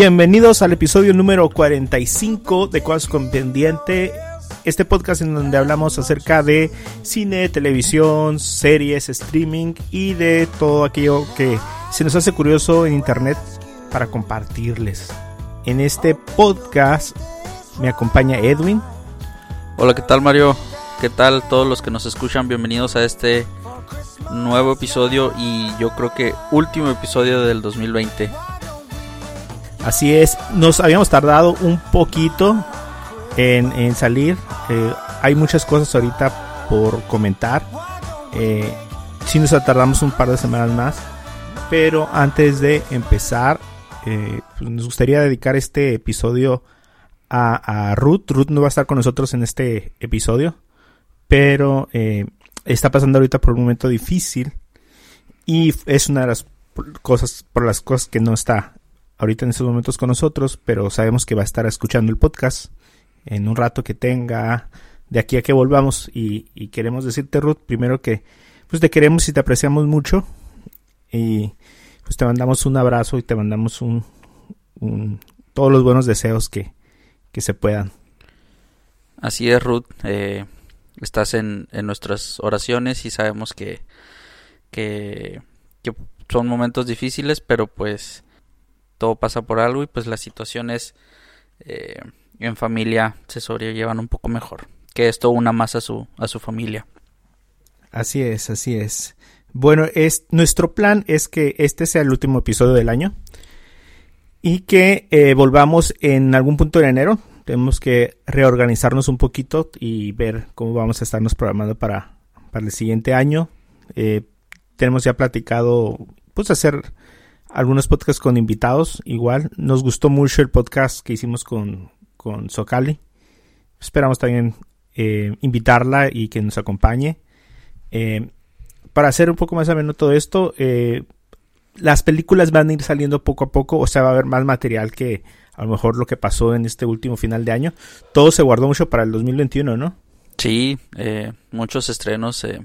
Bienvenidos al episodio número 45 de Cosas con Pendiente. Este podcast en donde hablamos acerca de cine, televisión, series, streaming y de todo aquello que se nos hace curioso en internet para compartirles. En este podcast me acompaña Edwin. Hola, ¿qué tal Mario? ¿Qué tal todos los que nos escuchan? Bienvenidos a este nuevo episodio y yo creo que último episodio del 2020. Así es, nos habíamos tardado un poquito en, salir. Eh, hay muchas cosas ahorita por comentar. Eh, sí nos tardamos un par de semanas más. Pero antes de empezar, eh, pues nos gustaría dedicar este episodio a, Ruth. Ruth no va a estar con nosotros en este episodio. Pero está pasando ahorita por un momento difícil. Y es una de las cosas, por las cosas que no está ahorita en estos momentos con nosotros, pero sabemos que va a estar escuchando el podcast en un rato que tenga de aquí a que volvamos. Y, queremos decirte Ruth primero que pues te queremos y te apreciamos mucho. Y pues te mandamos un abrazo y te mandamos un, todos los buenos deseos que, que, se puedan. Así es Ruth. Eh, estás en, en, nuestras oraciones y sabemos que, que que son momentos difíciles pero pues todo pasa por algo y pues las situaciones eh, en familia se sobrellevan un poco mejor. Que esto una más a su, a su familia. Así es, así es. Bueno, es, nuestro plan es que este sea el último episodio del año y que eh, volvamos en algún punto de enero. Tenemos que reorganizarnos un poquito y ver cómo vamos a estarnos programando para, para el siguiente año. Eh, tenemos ya platicado, pues hacer algunos podcasts con invitados igual. Nos gustó mucho el podcast que hicimos con, con Socali. Esperamos también eh, invitarla y que nos acompañe. Eh, para hacer un poco más ameno todo esto, eh, las películas van a ir saliendo poco a poco, o sea, va a haber más material que a lo mejor lo que pasó en este último final de año. Todo se guardó mucho para el 2021, ¿no? Sí, muchos estrenos se,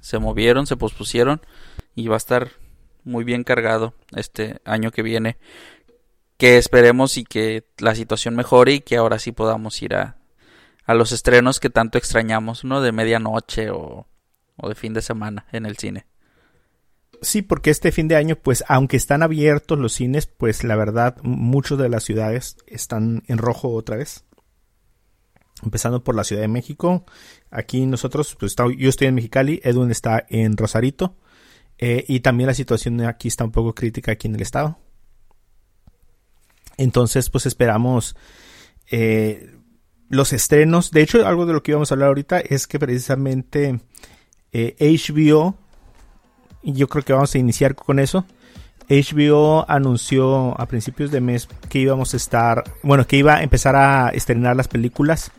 se movieron, se pospusieron y va a estar muy bien cargado este año que viene. Que esperemos y que la situación mejore y que ahora sí podamos ir a, a los estrenos que tanto extrañamos, ¿no? De medianoche o, o de fin de semana en el cine. Sí, porque este fin de año, pues aunque están abiertos los cines, pues la verdad, muchos de las ciudades están en rojo otra vez. Empezando por la Ciudad de México. Aquí nosotros, pues yo estoy en Mexicali, Edwin está en Rosarito. Eh, y también la situación aquí está un poco crítica aquí en el estado. Entonces, pues esperamos eh, los estrenos. De hecho, algo de lo que íbamos a hablar ahorita es que precisamente HBO, eh, y yo creo que vamos a iniciar con eso. HBO anunció a principios de mes que íbamos a estar, bueno, que iba a empezar a estrenar las películas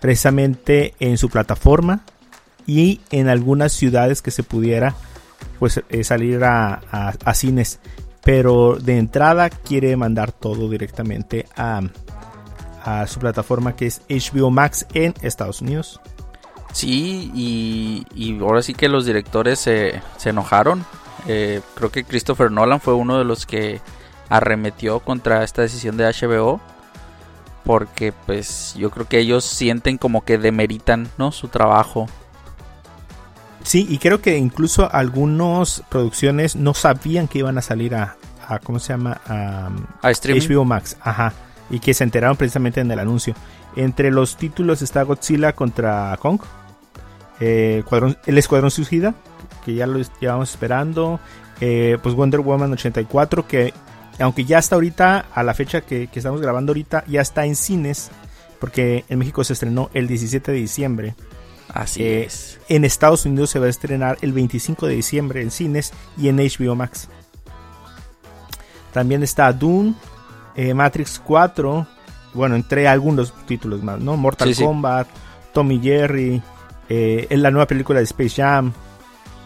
precisamente en su plataforma y en algunas ciudades que se pudiera pues eh, salir a, cines. Pero de entrada quiere mandar todo directamente a, su plataforma que es HBO Max en Estados Unidos. Sí, y, ahora sí que los directores se, se enojaron. Eh, creo que Christopher Nolan fue uno de los que arremetió contra esta decisión de HBO. Porque pues yo creo que ellos sienten como que demeritan ¿no? su trabajo Sí, y creo que incluso algunas producciones no sabían que iban a salir a, ¿cómo se llama? A, HBO Max, ajá. Y que se enteraron precisamente en el anuncio. Entre los títulos está Godzilla contra Kong, eh, El Escuadrón Suicida, que ya lo llevamos esperando, eh, pues Wonder Woman 84, que aunque ya está ahorita, a la fecha que, que estamos grabando ahorita, ya está en cines, porque en México se estrenó el 17 de diciembre. Así es. En Estados Unidos se va a estrenar el 25 de diciembre en cines y en HBO Max. También está Dune, eh, Matrix 4, bueno, entre algunos títulos más, ¿no? Mortal Kombat, Tommy Jerry, eh, la nueva película de Space Jam,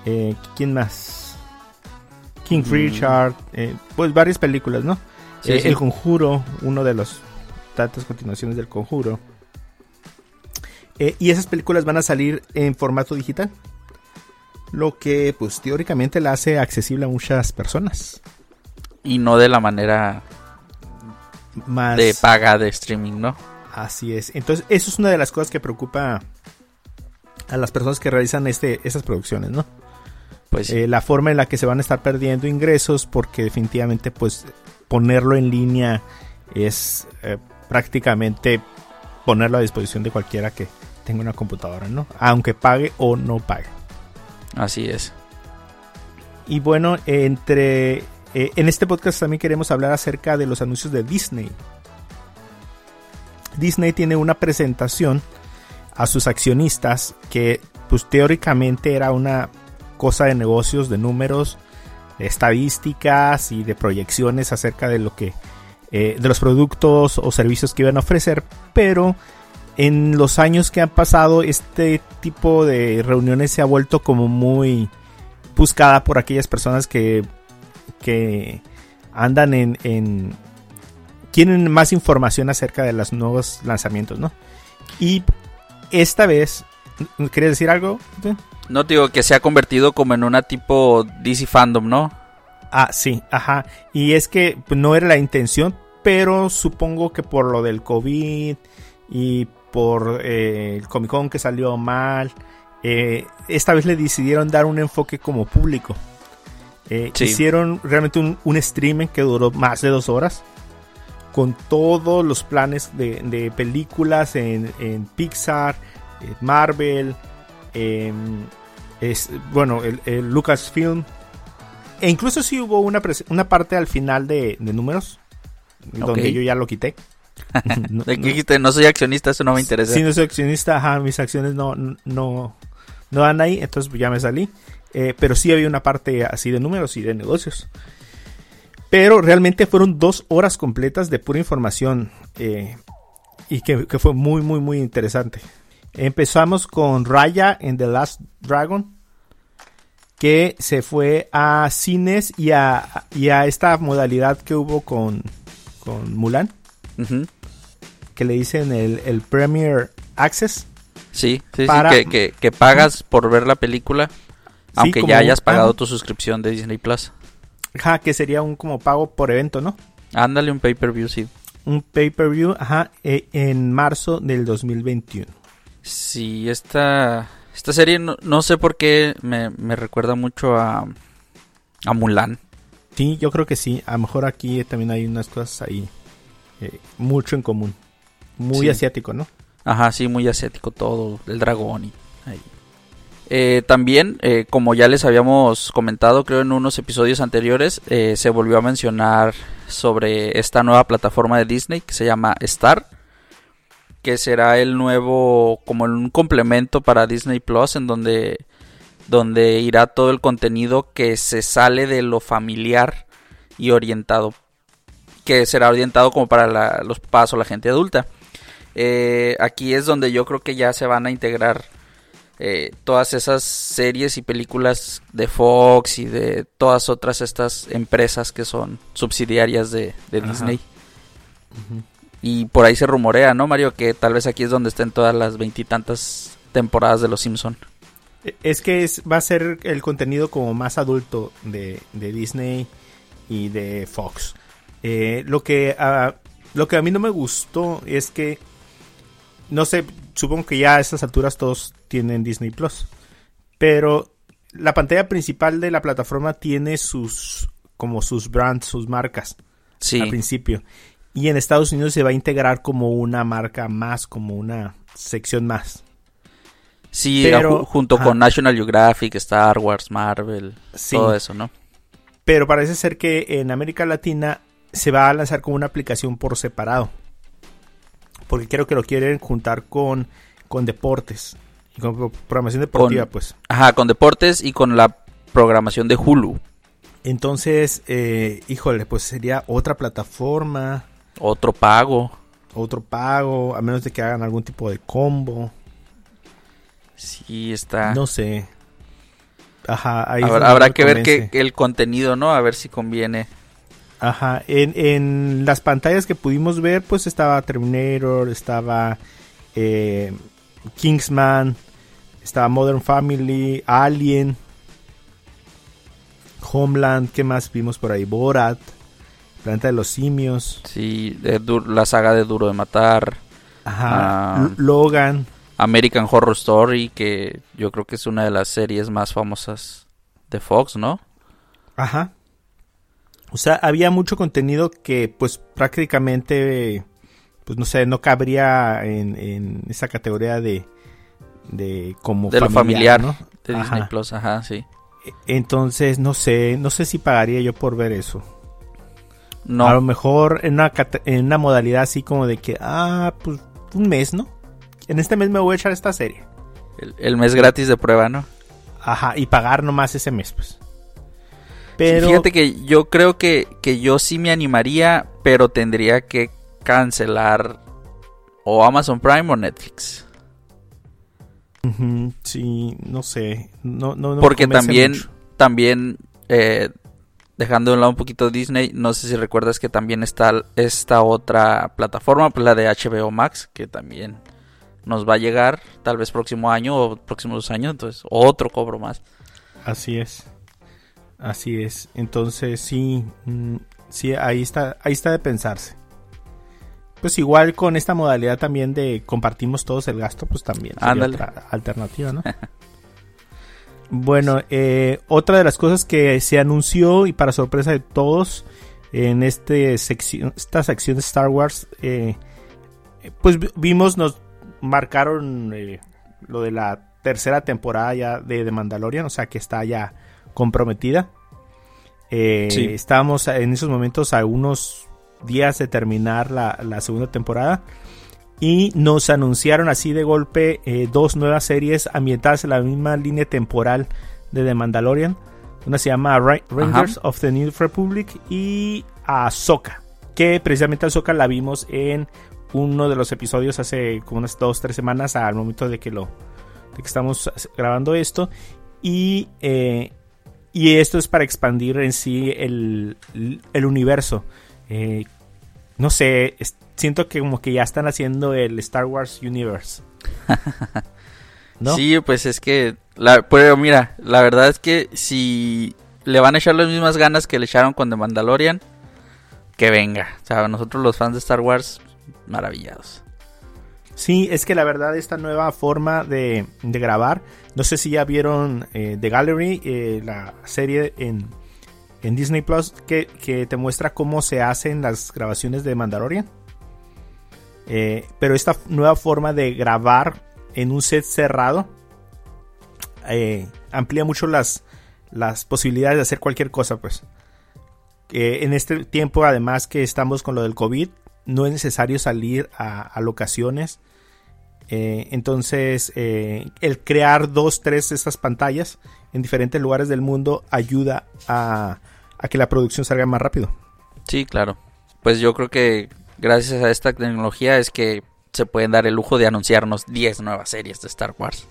eh, ¿quién más? King mm. Richard, eh, pues varias películas, ¿no? El Conjuro, uno de los tantas continuaciones del Conjuro. Eh, y esas películas van a salir en formato digital. Lo que pues teóricamente la hace accesible a muchas personas. Y no de la manera más... De paga de streaming, ¿no? Así es. Entonces, eso es una de las cosas que preocupa a las personas que realizan este, estas producciones, ¿no? Pues eh, la forma en la que se van a estar perdiendo ingresos, porque definitivamente, pues, ponerlo en línea es eh, prácticamente ponerlo a disposición de cualquiera que tenga una computadora, ¿no? Aunque pague o no pague. Así es. Y bueno, entre eh, en este podcast también queremos hablar acerca de los anuncios de Disney. Disney tiene una presentación a sus accionistas que pues teóricamente era una cosa de negocios, de números, de estadísticas y de proyecciones acerca de lo que eh, de los productos o servicios que iban a ofrecer, pero en los años que han pasado este tipo de reuniones se ha vuelto como muy buscada por aquellas personas que que andan en, en quieren más información acerca de los nuevos lanzamientos, ¿no? Y esta vez, ¿querías decir algo? No digo que se ha convertido como en una tipo DC fandom, ¿no? Ah, sí, ajá. Y es que pues, no era la intención, pero supongo que por lo del COVID y por eh, el Comic Con que salió mal, eh, esta vez le decidieron dar un enfoque como público. Eh, hicieron realmente un, streaming que duró más de dos horas. Con todos los planes de, películas en, Pixar, Marvel, es, bueno, el, Lucasfilm. E incluso sí hubo una, una parte al final de, números. Donde yo ya lo quité. no, dijiste? No soy accionista, eso no me interesa. Si no soy accionista, mis acciones no, no, no van ahí, entonces ya me salí. Eh, pero sí había una parte así de números y de negocios. Pero realmente fueron dos horas completas de pura información eh, y que, fue muy, muy, muy interesante. Empezamos con Raya en The Last Dragon, que se fue a cines y a, esta modalidad que hubo con, con Mulan, que le dicen el, el Premier Access. Sí, sí, sí que, pagas por ver la película aunque ya hayas pagado tu suscripción de Disney Plus. Ajá, que sería un como pago por evento, ¿no? Ándale, un pay-per-view, sí. Un pay-per-view, ajá, e, en marzo del 2021. Sí, esta, esta serie no, sé por qué me, recuerda mucho a, a Mulan. Sí, yo creo que sí. A lo mejor aquí también hay unas cosas ahí eh, mucho en común. Muy asiático, ¿no? Ajá, sí, muy asiático todo. El dragón y ahí. Eh, también, eh, como ya les habíamos comentado, creo en unos episodios anteriores, eh, se volvió a mencionar sobre esta nueva plataforma de Disney que se llama Star, que será el nuevo, como un complemento para Disney Plus, en donde, donde irá todo el contenido que se sale de lo familiar y orientado, que será orientado como para los papás o la gente adulta. aquí es donde yo creo que ya se van a integrar eh, todas esas series y películas de Fox y de todas otras estas empresas que son subsidiarias de, Disney. Y por ahí se rumorea, ¿no, Mario? Que tal vez aquí es donde estén todas las veintitantas temporadas de Los Simpson. E, es que es, va a ser el contenido como más adulto de, Disney y de Fox. Eh, lo que lo que a mí no me gustó es que no sé, supongo que ya a estas alturas todos tienen Disney Plus. Pero la pantalla principal de la plataforma tiene sus como sus brands, sus marcas sí. al principio. Y en Estados Unidos se va a integrar como una marca más, como una sección más. Sí, Pero, junto con National Geographic, Star Wars, Marvel, todo eso, ¿no? Pero parece ser que en América Latina se va a lanzar como una aplicación por separado porque creo que lo quieren juntar con, con deportes y con programación deportiva, pues. Ajá, con deportes y con la programación de Hulu. Entonces, eh, híjole, pues sería otra plataforma. Otro pago. Otro pago, a menos de que hagan algún tipo de combo. Sí, está. No sé. Ajá, ahí habrá, que ver que el contenido, ¿no? A ver si conviene. Ajá, en, en las pantallas que pudimos ver, pues estaba Terminator, estaba eh, Kingsman, estaba Modern Family, Alien, Homeland, ¿qué más vimos por ahí? Borat. Planeta de los Simios. Sí, la saga de Duro de Matar. Ajá. Ah, Logan. American Horror Story, que yo creo que es una de las series más famosas de Fox, ¿no? Ajá. O sea, había mucho contenido que pues prácticamente, pues no sé, no cabría en, esa categoría de, de como de familiar, lo familiar, ¿no? De Disney Plus, ajá, sí. Entonces, no sé, no sé si pagaría yo por ver eso. No. A lo mejor en una, en una modalidad así como de que, ah, pues un mes, ¿no? En este mes me voy a echar esta serie. El, mes gratis de prueba, ¿no? Ajá, y pagar nomás ese mes, pues. Pero... fíjate que yo creo que, que yo sí me animaría, pero tendría que cancelar o Amazon Prime o Netflix. sí, no sé. No, no, Porque también, también eh, dejando de un lado un poquito Disney, no sé si recuerdas que también está esta otra plataforma, pues la de HBO Max, que también nos va a llegar tal vez próximo año o próximos dos años, entonces otro cobro más. Así es. Así es. Entonces sí, mm, sí, ahí está, ahí está de pensarse. Pues igual con esta modalidad también de compartimos todos el gasto, pues también sería otra alternativa, ¿no? Bueno, eh, otra de las cosas que se anunció y para sorpresa de todos en este sección, esta sección de Star Wars, eh, pues vimos, nos marcaron eh, lo de la tercera temporada ya de The Mandalorian, o sea que está ya comprometida. Estábamos en esos momentos a unos días de terminar la, la segunda temporada y nos anunciaron así de golpe eh, dos nuevas series ambientadas en la misma línea temporal de The Mandalorian. Una se llama Rangers of the New Republic y Ahsoka, que precisamente Ahsoka la vimos en uno de los episodios hace como unas dos, tres semanas al momento de que lo de que estamos grabando esto y eh, y esto es para expandir en sí el, el universo. Eh, no sé, siento que como que ya están haciendo el Star Wars Universe. ¿No? Sí, pues es que, la, pero mira, la verdad es que si le van a echar las mismas ganas que le echaron con The Mandalorian, que venga. O sea, nosotros los fans de Star Wars, maravillados. Sí, es que la verdad esta nueva forma de, grabar, no sé si ya vieron eh, The Gallery, eh, la serie en, en Disney Plus, que, que, te muestra cómo se hacen las grabaciones de Mandalorian. Eh, pero esta nueva forma de grabar en un set cerrado eh, amplía mucho las, las posibilidades de hacer cualquier cosa, pues. en este tiempo, además que estamos con lo del COVID, no es necesario salir a, locaciones. Eh, entonces, el crear dos, tres de estas pantallas en diferentes lugares del mundo ayuda a, a que la producción salga más rápido. Sí, claro. Pues yo creo que gracias a esta tecnología es que se pueden dar el lujo de anunciarnos 10 nuevas series de Star Wars.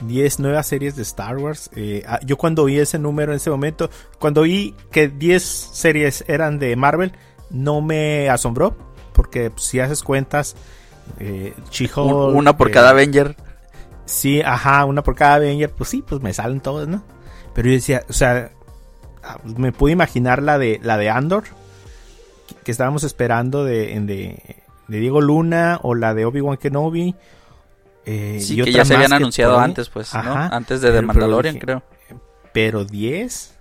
10 nuevas series de Star Wars. Eh, ah, yo cuando vi ese número en ese momento, cuando vi que 10 series eran de Marvel, no me asombró, porque pues, si haces cuentas, eh, Una por cada Avenger. Sí, ajá, una por cada Avenger, pues sí, pues me salen todas, ¿no? Pero yo decía, o sea, ah, me pude imaginar la de, la de Andor, que estábamos esperando de, de, Diego Luna o la de Obi-Wan Kenobi. Eh, sí, que ya se habían anunciado antes, pues, ¿no? Antes de The Mandalorian, creo. Pero 10.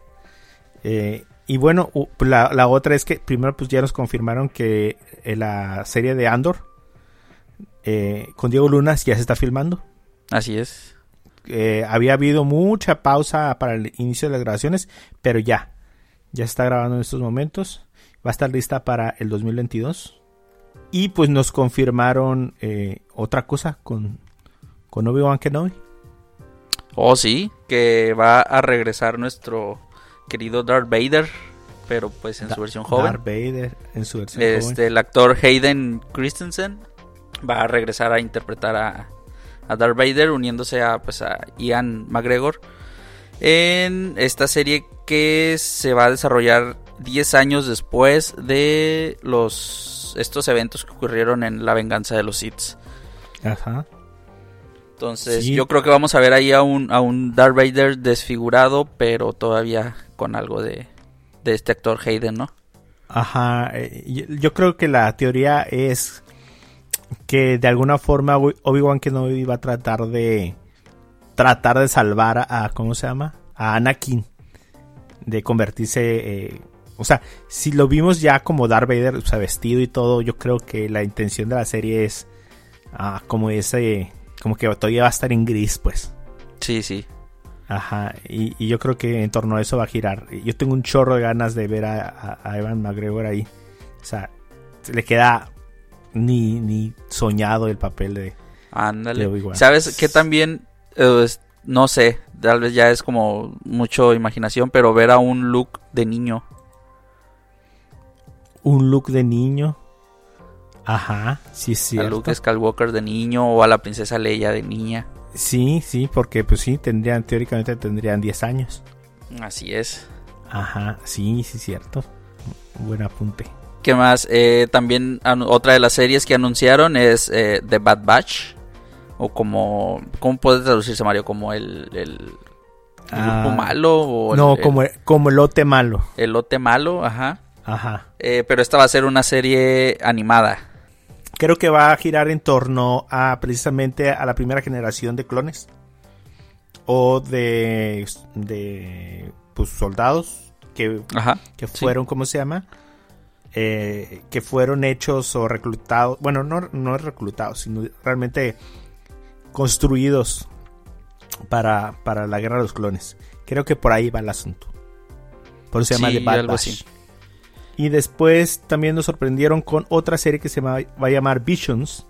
Eh, y bueno, la, otra es que primero pues ya nos confirmaron que eh, la serie de Andor con Diego Luna ya se está filmando. Así es. había habido mucha pausa para el inicio de las grabaciones, pero ya, ya se está grabando en estos momentos va a estar lista para el 2022. Y pues nos confirmaron eh, otra cosa con, con Obi-Wan Kenobi. Oh, sí, que va a regresar nuestro querido Darth Vader, pero pues en su versión joven. Darth Vader en su versión este, El actor Hayden Christensen va a regresar a interpretar a, a Darth Vader uniéndose a, pues, a Ian McGregor en esta serie que se va a desarrollar 10 años después de los estos eventos que ocurrieron en La venganza de los Sith. Ajá. Entonces, yo creo que vamos a ver ahí a un, a un Darth Vader desfigurado, pero todavía con algo de, de este actor Hayden, ¿no? Ajá, eh, yo, creo que la teoría es que de alguna forma Obi-Wan no iba a tratar de tratar de salvar a, ¿cómo se llama? A Anakin de convertirse eh, o sea, si lo vimos ya como Darth Vader, o sea, vestido y todo, yo creo que la intención de la serie es ah, como ese, como que todavía va a estar en gris, pues. Sí, sí. Ajá, y, yo creo que en torno a eso va a girar. Yo tengo un chorro de ganas de ver a, Evan McGregor ahí. O sea, le queda ni, ni soñado el papel de, Ándale. ¿Sabes qué también? Eh, no sé, tal vez ya es como mucho imaginación, pero ver a un look de niño un look de niño. Ajá, sí, sí. A Luke Skywalker de niño o a la princesa Leia de niña. Sí, sí, porque pues sí, tendrían, teóricamente tendrían 10 años. Así es. Ajá, sí, sí, cierto. Buen apunte. ¿Qué más? Eh, también otra de las series que anunciaron es eh, The Bad Batch. O como... ¿Cómo puede traducirse, Mario? Como el... el, grupo ah, malo o no, como, como el lote malo. El lote malo, ajá. Ajá. Eh, pero esta va a ser una serie animada. Creo que va a girar en torno a precisamente a la primera generación de clones. O de. de. pues soldados. Que, que fueron, ¿cómo se llama? Eh, que fueron hechos o reclutados. Bueno, no, no reclutados, sino realmente construidos para, para la guerra de los clones. Creo que por ahí va el asunto. Por eso se llama The Bad Batch. Y después también nos sorprendieron con otra serie que se va, a llamar Visions,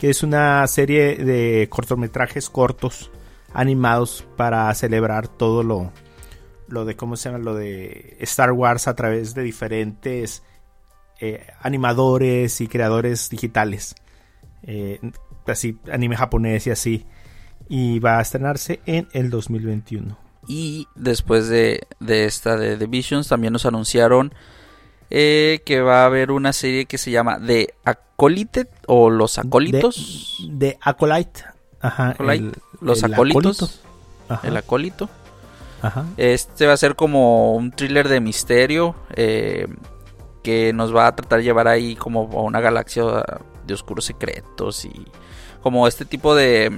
que es una serie de cortometrajes cortos animados para celebrar todo lo, lo de, ¿cómo se llama? Lo de Star Wars a través de diferentes eh, animadores y creadores digitales. Eh, así, anime japonés y así. Y va a estrenarse en el 2021. Y después de, de esta de The Visions también nos anunciaron eh, que va a haber una serie que se llama The Acolyte o Los Acólitos. De, Acolyte. Ajá. los Acólitos. El Acólito. Ajá. Este va a ser como un thriller de misterio eh, que nos va a tratar de llevar ahí como a una galaxia de oscuros secretos y como este tipo de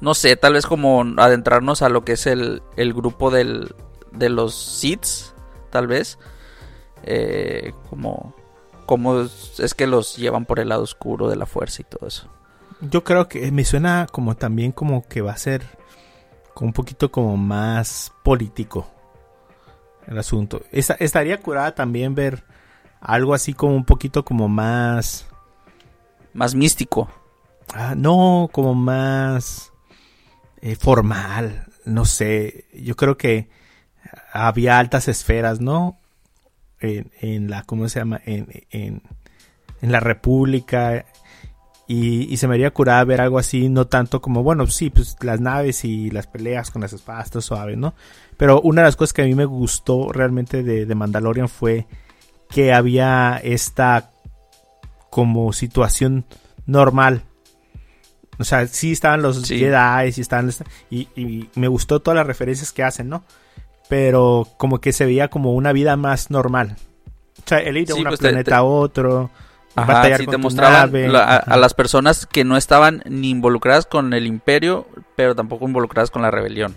no sé, tal vez como adentrarnos a lo que es el, el grupo del, de los Seeds, tal vez. Eh, como, como es que los llevan por el lado oscuro de la fuerza y todo eso. Yo creo que me suena como también como que va a ser un poquito como más político el asunto. estaría curada también ver algo así como un poquito como más... Más místico. Ah, no, como más eh, formal. No sé, yo creo que había altas esferas, ¿no? En, la, ¿cómo se llama? En, en, la República. Y, se me haría curada ver algo así, no tanto como, bueno, sí, pues las naves y las peleas con las espadas, suave, ¿no? Pero una de las cosas que a mí me gustó realmente de, de Mandalorian fue que había esta como situación normal. O sea, sí estaban los Jedi, sí estaban... Y, y, me gustó todas las referencias que hacen, ¿no? Pero como que se veía como una vida más normal. O sea, él ir de un pues, planeta a otro. Ajá, sí, te mostraban a, las personas que no estaban ni involucradas con el imperio, pero tampoco involucradas con la rebelión.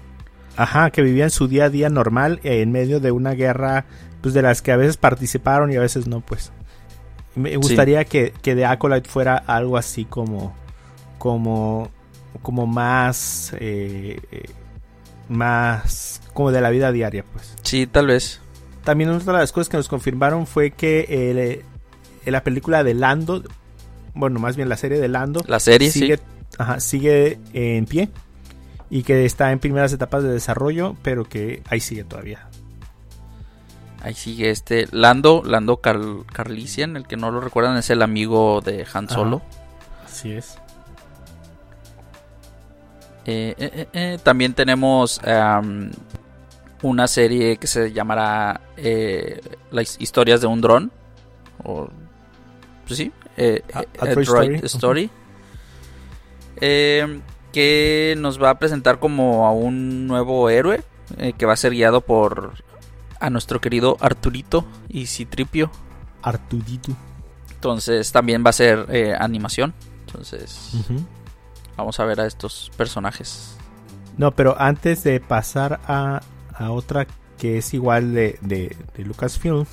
Ajá, que vivían su día a día normal en medio de una guerra, pues de las que a veces participaron y a veces no, pues. Me gustaría que, que The Acolyte fuera algo así como, como, como más, eh, eh, más como de la vida diaria, pues. Sí, tal vez. También otra de las cosas que nos confirmaron fue que eh, la película de Lando, bueno, más bien la serie de Lando, la serie sigue, ajá, sigue en pie y que está en primeras etapas de desarrollo, pero que ahí sigue todavía. Ahí sigue este Lando, Lando Carlisian, el que no lo recuerdan es el amigo de Han Solo. Así es. Eh, eh, eh, también tenemos una serie que se llamará Las historias de un dron. O, pues sí, a, Droid Story. que nos va a presentar como a un nuevo héroe que va a ser guiado por a nuestro querido Arturito y Citripio. Artudito. Entonces también va a ser eh, animación. Entonces vamos a ver a estos personajes. No, pero antes de pasar a, a otra que es igual de, de, de Lucasfilm,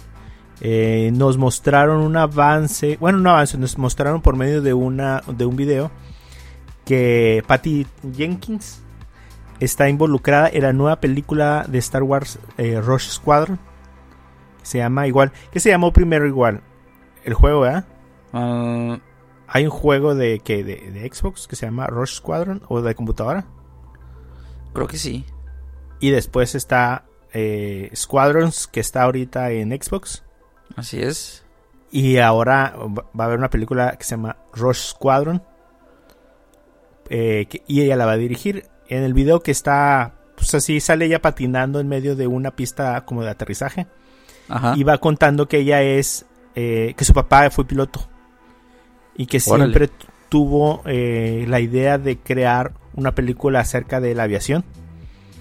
eh, nos mostraron un avance, bueno, un avance, nos mostraron por medio de, una, de un video que Patty Jenkins está involucrada en la nueva película de Star Wars eh, Rush Squadron. Se llama igual, ¿qué se llamó primero igual? El juego, ¿eh? Hay un juego de, que de, de Xbox que se llama Rush Squadron o de computadora. Creo que sí. Y después está eh, Squadrons, que está ahorita en Xbox. Así es. Y ahora va a haber una película que se llama Rush Squadron. Eh, que, y ella la va a dirigir. En el video que está, pues así, sale ella patinando en medio de una pista como de aterrizaje. Ajá. Y va contando que ella es, eh, que su papá fue piloto. Y que Órale. siempre tuvo eh, la idea de crear una película acerca de la aviación.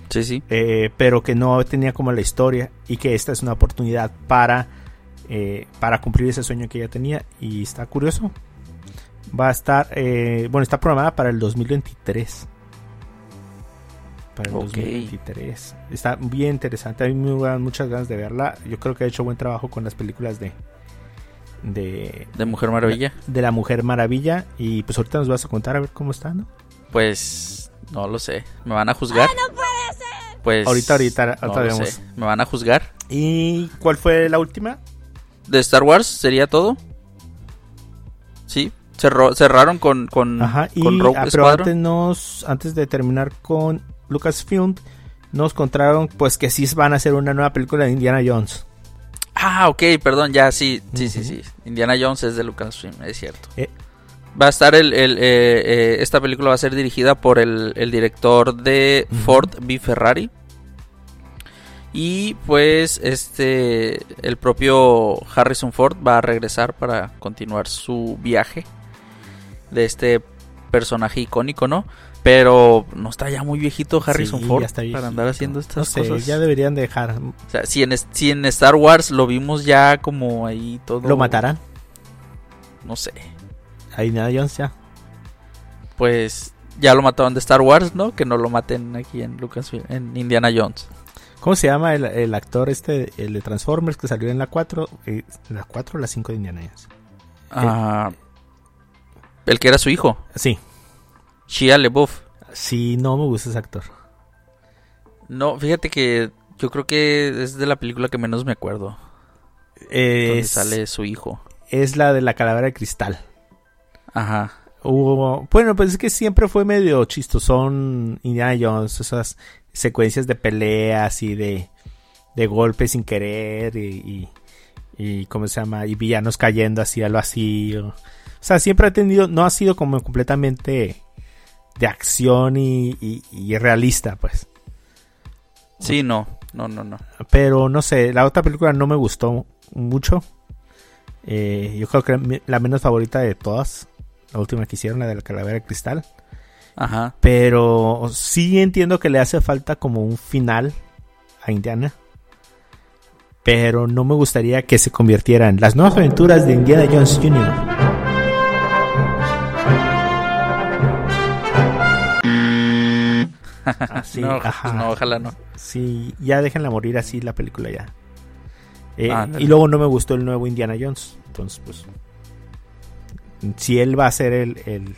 Sí, sí. eh, pero que no tenía como la historia y que esta es una oportunidad para, eh, para cumplir ese sueño que ella tenía y está curioso. Va a estar, eh, bueno, está programada para el 2023. Para el Ok. 2023. Está bien interesante, a mí me dan muchas ganas de verla. Yo creo que ha hecho buen trabajo con las películas de... De, De Mujer Maravilla. de la Mujer Maravilla y pues ahorita nos vas a contar a ver cómo está, ¿no? Pues no lo sé. ¿Me van a juzgar? Pues Ahorita, ahorita, ahorita lo vemos. sé. ¿Me van a juzgar? ¿Y cuál fue la última? ¿De Star Wars sería todo? Sí. Cerró- cerraron con, con, Ajá, y con Rogue ah, pero antes, nos, antes de terminar con Lucasfilm, nos contaron pues que sí van a hacer una nueva película de Indiana Jones. Ah, ok, perdón, ya sí, sí, sí, sí. Indiana Jones es de Lucasfilm, es cierto. Eh. Va a estar el, el, eh, eh, esta película va a ser dirigida por el, el director de. Ford V Ferrari. Y pues este el propio Harrison Ford va a regresar para continuar su viaje de este personaje icónico, ¿no? Pero no está ya muy viejito Harrison Sí, Ford ya está para andar haciendo No estas sé, cosas. ya deberían dejar. O sea, si en, si en Star Wars lo vimos ya como ahí todo. ¿Lo matarán? No sé. A Indiana Jones ya. Pues ya lo mataron de Star Wars, ¿no? Que no lo maten aquí en Lucasfilm, en Indiana Jones. ¿Cómo se llama el, el actor este, el de Transformers que salió en la 4? Eh, ¿La 4 o la 5 de Indiana Jones? Ah, el que era su hijo, Sí, Shia LaBeouf. sí, no me gusta ese actor. No, fíjate que yo creo que es de la película que menos me acuerdo. Donde Es, sale su hijo. es la de la calavera de cristal. Ajá. Hubo, bueno, pues es que siempre fue medio chistosón Indiana Jones, esas secuencias de peleas y de, de golpes sin querer y, y, y, ¿cómo se llama? Y villanos cayendo así al vacío. O sea, siempre ha tenido, no ha sido como completamente de acción y, y- y realista, pues. Sí, no. No, no, no. Pero no sé, la otra película no me gustó mucho. Eh, yo creo que la menos favorita de todas, la última que hicieron, la de la calavera de cristal. Ajá. Pero sí entiendo que le hace falta como un final a Indiana. Pero no me gustaría que se convirtiera en las nuevas aventuras de Indiana Jones Jr. Así, no, ajá. no, ojalá no. Sí, ya déjenla morir así la película ya. Eh, y luego no me gustó el nuevo Indiana Jones. Entonces, pues. Si él va a ser el, el,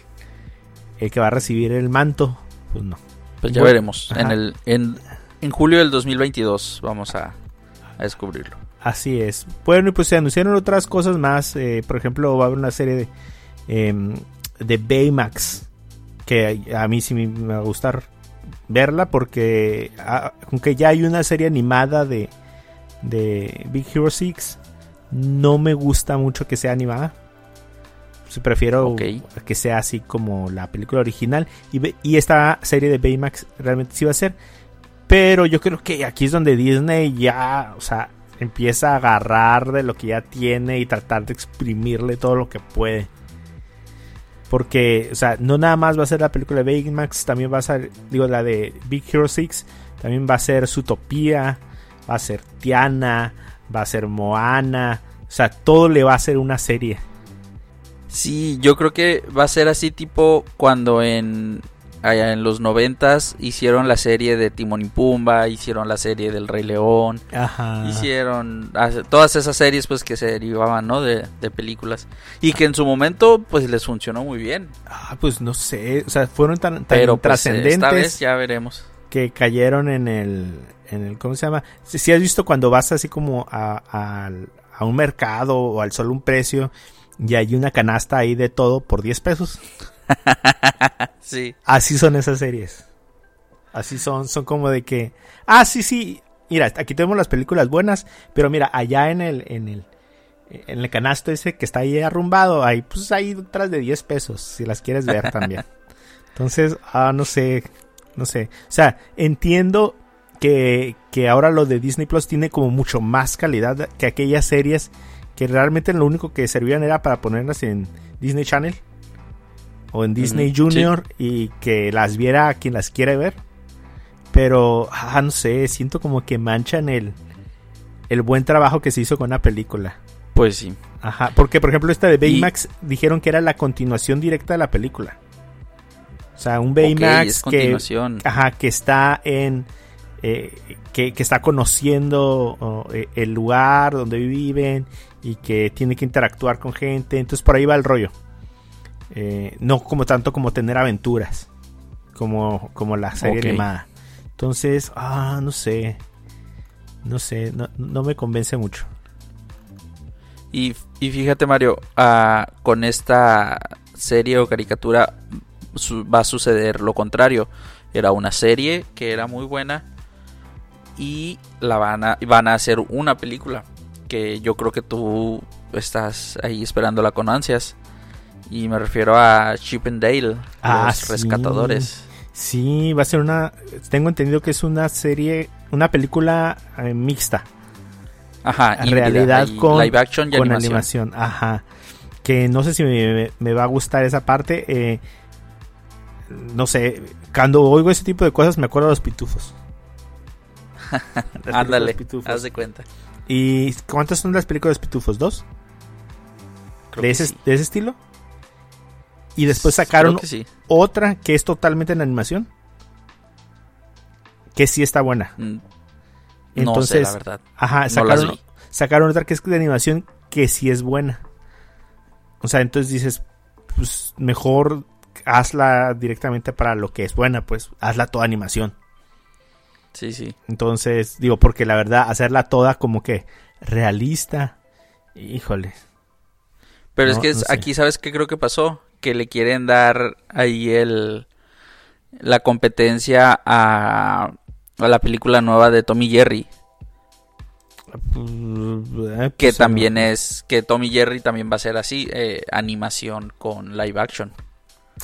el que va a recibir el manto, pues no. Pues ya Bueno, veremos. En el en, en julio del 2022 vamos a, a descubrirlo. Así es. Bueno, y pues se anunciaron otras cosas más. eh, por ejemplo, va a haber una serie de, em, de Baymax. Que a mí sí me me va a gustar verla. Porque ah, aunque ya hay una serie animada de, de Big Hero 6, no me gusta mucho que sea animada. Prefiero que sea así como la película original. Y esta serie de Baymax realmente sí va a ser. Pero yo creo que aquí es donde Disney ya, o sea, empieza a agarrar de lo que ya tiene y tratar de exprimirle todo lo que puede. Porque, o sea, no nada más va a ser la película de Baymax, también va a ser, digo, la de Big Hero 6, también va a ser Zootopia, va a ser Tiana, va a ser Moana, O sea, todo le va a ser una serie. Sí, yo creo que va a ser así tipo cuando en allá en los noventas hicieron la serie de Timón y Pumba, hicieron la serie del Rey León, Ajá. hicieron todas esas series pues que se derivaban, ¿no? De, películas y que en su momento pues les funcionó muy bien. Ah, pues no sé, o sea, fueron tan, tan Pero, pues, trascendentes. esta vez ya veremos. Que cayeron en el, en el, ¿cómo se llama? Si, has visto cuando vas así como a, a, a un mercado o al solo un precio y hay una canasta ahí de todo por 10 pesos. sí. Así son esas series. Así son, son como de que, ah, sí, sí, mira, aquí tenemos las películas buenas, pero mira, allá en el, en el, en el canasto ese que está ahí arrumbado, ahí, pues ahí detrás de 10 pesos, si las quieres ver también. Entonces, ah, no sé, no sé. O sea, entiendo que, que ahora lo de Disney Plus tiene como mucho más calidad que aquellas series que realmente lo único que servían era para ponerlas en Disney Channel o en Disney Junior y que las viera quien las quiere ver. Pero, ah, no sé, siento como que manchan el, el buen trabajo que se hizo con la película. Pues sí. Ajá, porque por ejemplo esta de Baymax dijeron que era la continuación directa de la película. O sea, un Baymax que, ajá, que está en... Eh, que, está conociendo eh, el lugar donde viven y que tiene que interactuar con gente. Entonces por ahí va el rollo. Eh, no como tanto como tener aventuras. Como, como la serie animada. Entonces, ah, no sé. No sé, no, me convence mucho. Y, fíjate, Mario, ah, con esta serie o caricatura va a suceder lo contrario. Era una serie que era muy buena y la van a, van a hacer una película que yo creo que tú estás ahí esperándola con ansias. Y me refiero a Chip and Dale, ah, los rescatadores. Sí, va a ser una. Tengo entendido que es una serie, una película eh, mixta. Ajá, en realidad con, live action y con animación. Ajá. Que no sé si me, va a gustar esa parte. Eh, no sé, cuando oigo ese tipo de cosas me acuerdo de los pitufos. Ándale, haz de cuenta. ¿Y cuántas son las películas de Pitufos? ¿Dos? ¿De ese, ¿De ese estilo? Y después sacaron otra que es totalmente en animación. Que sí está buena. Mm, Entonces, la verdad. Ajá, sacaron, sacaron otra que es de animación que sí es buena. O sea, entonces dices, pues mejor hazla directamente para lo que es buena, pues hazla toda animación. Sí, sí. Entonces, digo, porque la verdad, hacerla toda como que realista, híjole. Pero es que aquí, ¿sabes qué creo que pasó? Que le quieren dar ahí el la competencia a, a la película nueva de Tommy Jerry. Eh, que pues, también es que Tommy Jerry también va a ser así, eh, animación con live action.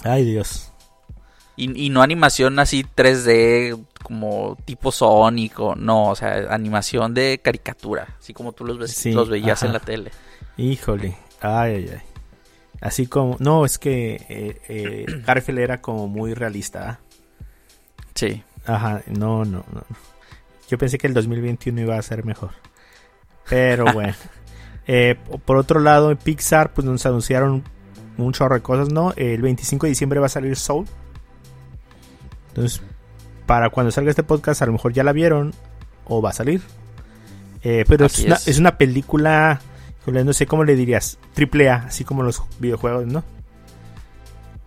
Ay Dios. Y, y, no animación así 3D como tipo sónico, no, o sea, animación de caricatura, así como tú los, ves, los veías en la tele. Híjole, ay, ay, ay. Así como, no, es que eh, eh Garfield era como muy realista. ¿ah? Sí. Ajá, no, no, no. Yo pensé que el 2021 iba a ser mejor. Pero bueno. eh, por otro lado, en Pixar, pues nos anunciaron un chorro de cosas, ¿no? El 25 de diciembre va a salir Soul. Entonces, para cuando salga este podcast, a lo mejor ya la vieron o va a salir. Eh, pero es una, es. una, película, no sé cómo le dirías, triple A, así como los videojuegos, ¿no?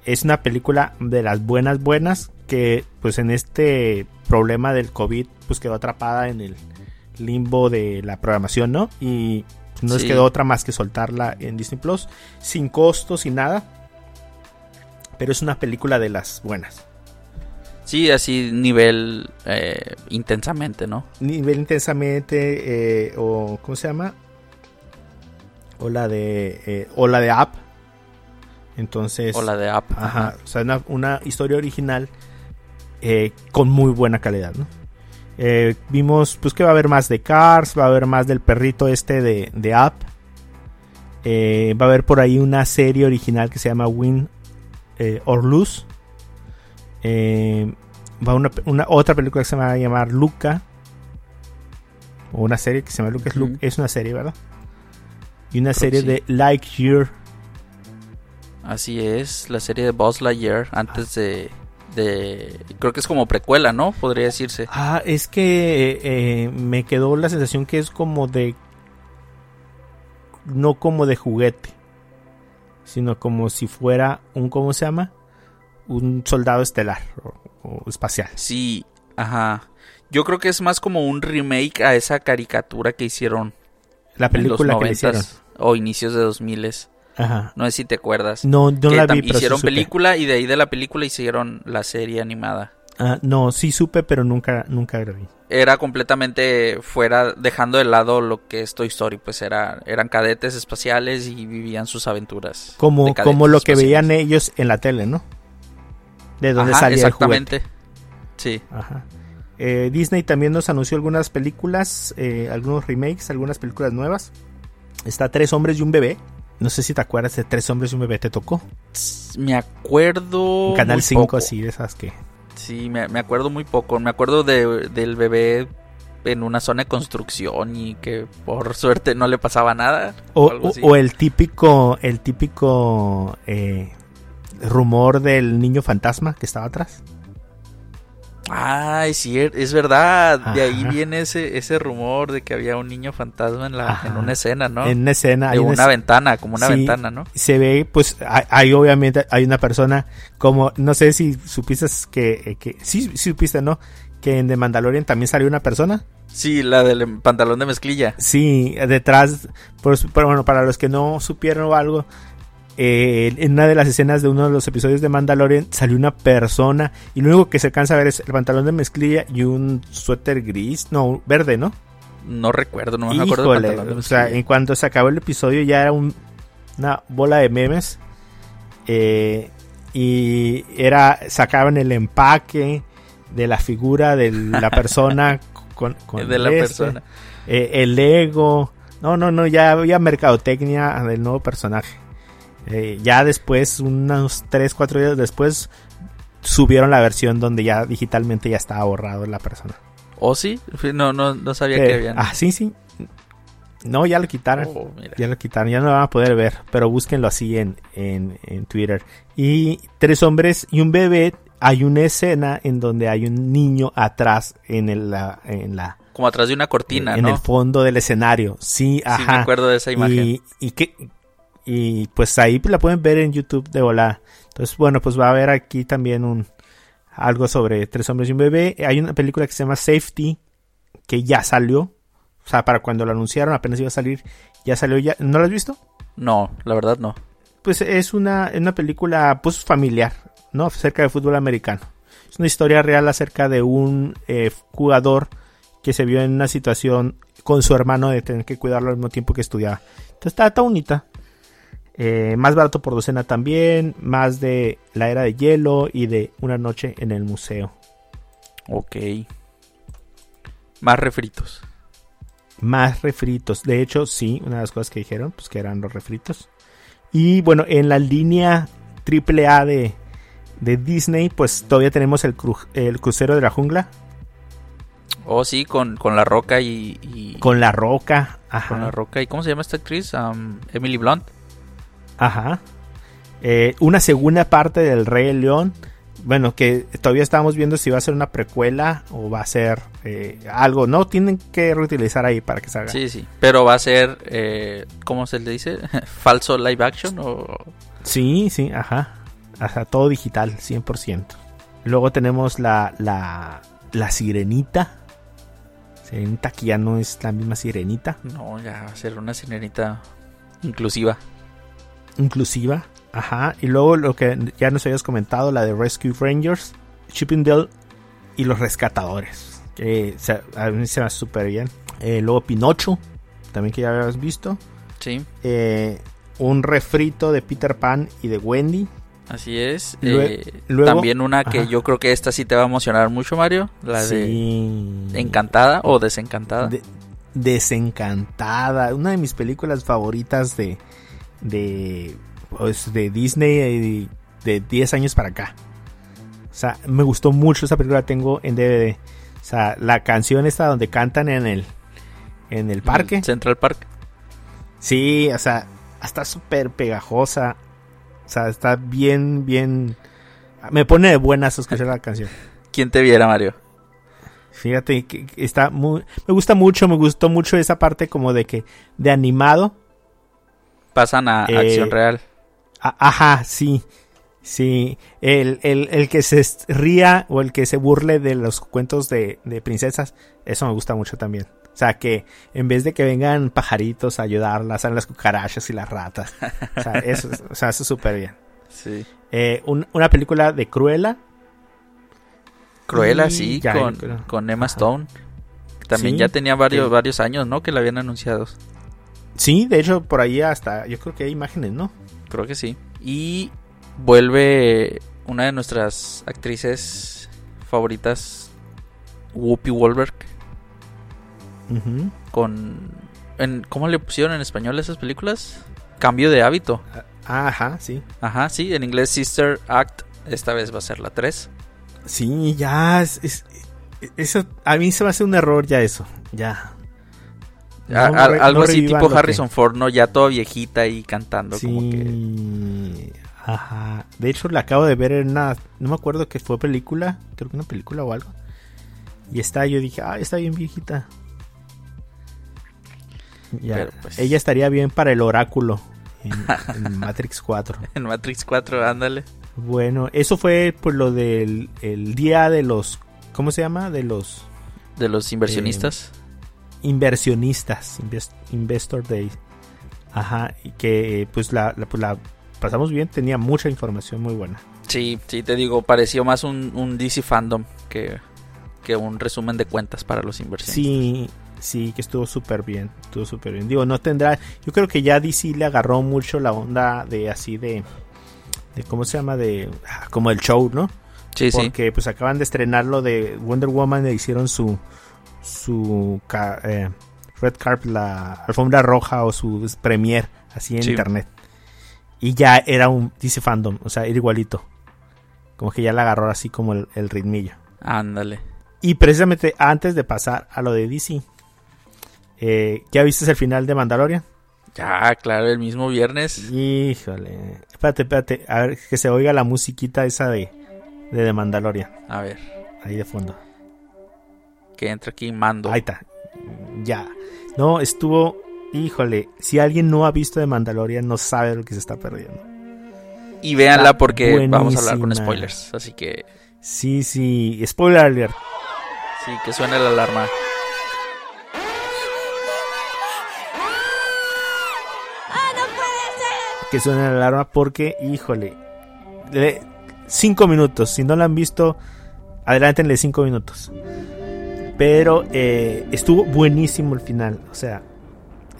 Es una película de las buenas, buenas, que pues en este problema del COVID, pues quedó atrapada en el limbo de la programación, ¿no? Y no les quedó otra más que soltarla en Disney Plus, sin costo, sin nada. Pero es una película de las buenas. Sí, así nivel eh, intensamente, ¿no? Nivel intensamente, eh, o ¿cómo se llama? O la de, eh, o la de App. Entonces... O la de App. Ajá, o sea, una, historia original con muy buena calidad, ¿no? vimos pues que va a haber más de Cars, va a haber más del perrito este de, de App. va a haber por ahí una serie original que se llama Win or Lose eh, va una, una, otra película que se va a llamar Luca. O una serie que se llama Luca. Es, una serie, ¿verdad? Y una Creo serie que de Lightyear. Así es, la serie de Buzz Lightyear antes de, de... Creo que es como precuela, ¿no? Podría decirse. Ah, es que eh, me quedó la sensación que es como de... No como de juguete. Sino como si fuera un... ¿Cómo se llama? Un soldado estelar o, o espacial. Sí, ajá. Yo creo que es más como un remake a esa caricatura que hicieron La en los película que le 90s hicieron. o inicios de 2000 Ajá. No sé si te acuerdas. No, no que la vi, pero hicieron película y de ahí de la película hicieron la serie animada. Ah, no, sí supe, pero nunca, nunca vi. Era completamente fuera, dejando de lado lo que es Toy Story, pues era, eran cadetes espaciales y vivían sus aventuras. Como, como lo que veían ellos en la tele, ¿no? De donde Ajá, salía exactamente. Sí. el juguete. Ajá. Eh, Disney también nos anunció algunas películas, eh, algunos remakes, algunas películas nuevas. Está Tres hombres y un bebé. No sé si te acuerdas de Tres hombres y un bebé, ¿te tocó? Me acuerdo. En Canal muy 5, poco. así, de esas que... Sí, me, me acuerdo muy poco. Me acuerdo de, del bebé en una zona de construcción y que por suerte no le pasaba nada. O el típico, el típico eh, rumor del niño fantasma que estaba atrás. Ay, sí, er- es verdad. De ahí viene ese, ese rumor de que había un niño fantasma en, la, en una escena, ¿no? En una escena. hay de una una es- ventana, como una Sí. ventana, ¿no? se ve, pues, hay, hay obviamente, hay una persona como, no sé si supiste que, eh, que sí, sí supiste, ¿no? Que en The Mandalorian también salió una persona. Sí, la del em- pantalón de mezclilla. Sí, detrás, pues, pero bueno, para los que no supieron o algo, eh, en una de las escenas de uno de los episodios de Mandalorian salió una persona y lo único que se alcanza a ver es el pantalón de mezclilla y un suéter gris, no, verde, ¿no? No recuerdo, no me acuerdo del Híjole, pantalón de o sea, en cuanto se acabó el episodio ya era un- una bola de memes. eh, y era, sacaban el empaque de la figura de la persona con, con de la este, persona. eh, el ego. No, no, no, ya había mercadotecnia del nuevo personaje. Eh, ya después, unos 3, 4 días después, subieron la versión donde ya digitalmente ya estaba borrado la persona. ¿O sí? No, no, no sabía Eh, que habían. Ah, sí, sí. No, ya lo quitaron. Oh. Ya lo quitaron, ya no lo van a poder ver, pero búsquenlo así en, en, en Twitter. Y tres hombres y un bebé, hay una escena en donde hay un niño atrás en el, la, en la Como atrás de una cortina, en ¿no? el fondo del escenario. Sí, Sí, ajá. me acuerdo de esa imagen. Y, y que y pues ahí la pueden ver en YouTube de volada. Entonces, bueno, pues va a haber aquí también un algo sobre tres hombres y un bebé. Hay una película que se llama Safety que ya salió. O sea, para cuando lo anunciaron apenas iba a salir, ya salió ya. ¿No lo has visto? No, la verdad no. Pues es una, una película pues familiar, ¿no? Acerca de fútbol americano. Es una historia real acerca de un eh, jugador que se vio en una situación con su hermano de tener que cuidarlo al mismo tiempo que estudiaba. Entonces está, está bonita. Eh, más barato por docena también. Más de la era de hielo y de una noche en el museo. Ok. Más refritos. Más refritos. De hecho, sí, una de las cosas que dijeron, pues que eran los refritos. Y bueno, en la línea AAA de, de Disney, pues todavía tenemos el, cru- el crucero de la jungla. Oh, sí, con, con la roca y. y- Con la roca. Ajá. con la roca. ¿Y cómo se llama esta actriz? Emily Blunt. Ajá. Eh, una segunda parte del Rey León. Bueno, que todavía estamos viendo si va a ser una precuela o va a ser eh, algo. No, tienen que reutilizar ahí para que salga. Sí, sí. Pero va a ser. Eh, ¿Cómo se le dice? ¿Falso live action? O... Sí, sí, ajá. Ajá, todo digital, 100%. Luego tenemos la, la, la sirenita. Sirenita que ya no es la misma sirenita. No, ya va a ser una sirenita inclusiva. Inclusiva. Ajá. Y luego lo que ya nos habías comentado, la de Rescue Rangers, Chippendale y los rescatadores. Que se- a mí se me hace súper bien. Eh, luego Pinocho, también que ya habías visto. Sí, Eh, un refrito de Peter Pan y de Wendy. así es. Lue- Eh, luego- también una que Ajá. yo creo que esta sí te va a emocionar mucho, Mario. La de. Encantada o Desencantada. De- desencantada. Una de mis películas favoritas de. De. pues, de Disney de, de 10 años para acá. O sea, me gustó mucho esa película, la tengo en DVD. O sea, la canción esta donde cantan en el. en el parque. Central Park. Sí, o sea, está súper pegajosa. O sea, está bien, bien. Me pone de buenas escuchar la canción. ¿Quién te viera, Mario? Fíjate que está muy. Me gusta mucho, me gustó mucho esa parte como de que. de animado. Pasan a Eh, acción real. A- Ajá, sí. Sí. El, el, el que se ría o el que se burle de los cuentos de, de princesas, eso me gusta mucho también. O sea, que en vez de que vengan pajaritos a ayudarlas, salen las cucarachas y las ratas. O sea, eso, o sea, eso es súper bien. Sí. Eh, un- una película de Cruella. Cruella, Y sí, ya, con, con Emma Ajá. Stone. También Sí, ya tenía varios, que- varios años, ¿no? Que la habían anunciado. Sí, de hecho, por ahí hasta, yo creo que hay imágenes, ¿no? Creo que sí. Y vuelve una de nuestras actrices favoritas, Whoopi Goldberg, Ujú. con... En, ¿Cómo le pusieron en español esas películas? Cambio de hábito. Ah, Ajá, sí. Ajá, sí, en inglés Sister Act. Esta vez va a ser la 3. Sí, ya, es, es- eso, a mí se me hace un error ya eso, ya. No a- algo no así tipo Harrison Ford, ¿no? Ya toda viejita y cantando. Sí, Como que... ajá. De hecho, la acabo de ver en una, no me acuerdo que fue película, creo que una película o algo. Y está, yo dije, ah, está bien viejita. Ya, pues- Ella estaría bien para el oráculo en, en Matrix 4. En Matrix 4, ándale. Bueno, eso fue por lo del el día de los, ¿cómo se llama? De los De los inversionistas. Inversionistas, Invest- Investor Day. Ajá, y que eh, pues la, la- pues la pasamos bien, tenía mucha información muy buena. Sí, sí, te digo, pareció más un, un DC fandom que, que un resumen de cuentas para los inversionistas. Sí, sí, que estuvo súper bien, estuvo súper bien. Digo, no tendrá, yo creo que ya DC le agarró mucho la onda de así de, de ¿cómo se llama? De, ah, como el show, ¿no? sí, sí. Porque pues acaban de estrenar lo de Wonder Woman e hicieron su su eh, red carpet, la alfombra roja o su premiere así en Sí. internet. Y ya era un DC fandom, o sea, era igualito. Como que ya le agarró así como el, el ritmillo. Ándale. Y precisamente antes de pasar a lo de DC, eh, ¿ya viste el final de Mandalorian? Ya, claro, el mismo viernes. Híjole. Espérate, espérate. A ver que se oiga la musiquita esa de, de The Mandalorian. A ver, Ahí de fondo. Que entra aquí Mando. Ahí está. Ya. No, estuvo. Híjole. Si alguien no ha visto de Mandalorian, no sabe lo que se está perdiendo. y véanla está porque vamos a hablar con spoilers. Así que Sí, sí. Spoiler alert. sí, que suene la alarma. Que suene la alarma porque, híjole. le- cinco minutos. Si no la han visto, adelántenle cinco minutos. Pero eh, estuvo buenísimo el final. O sea,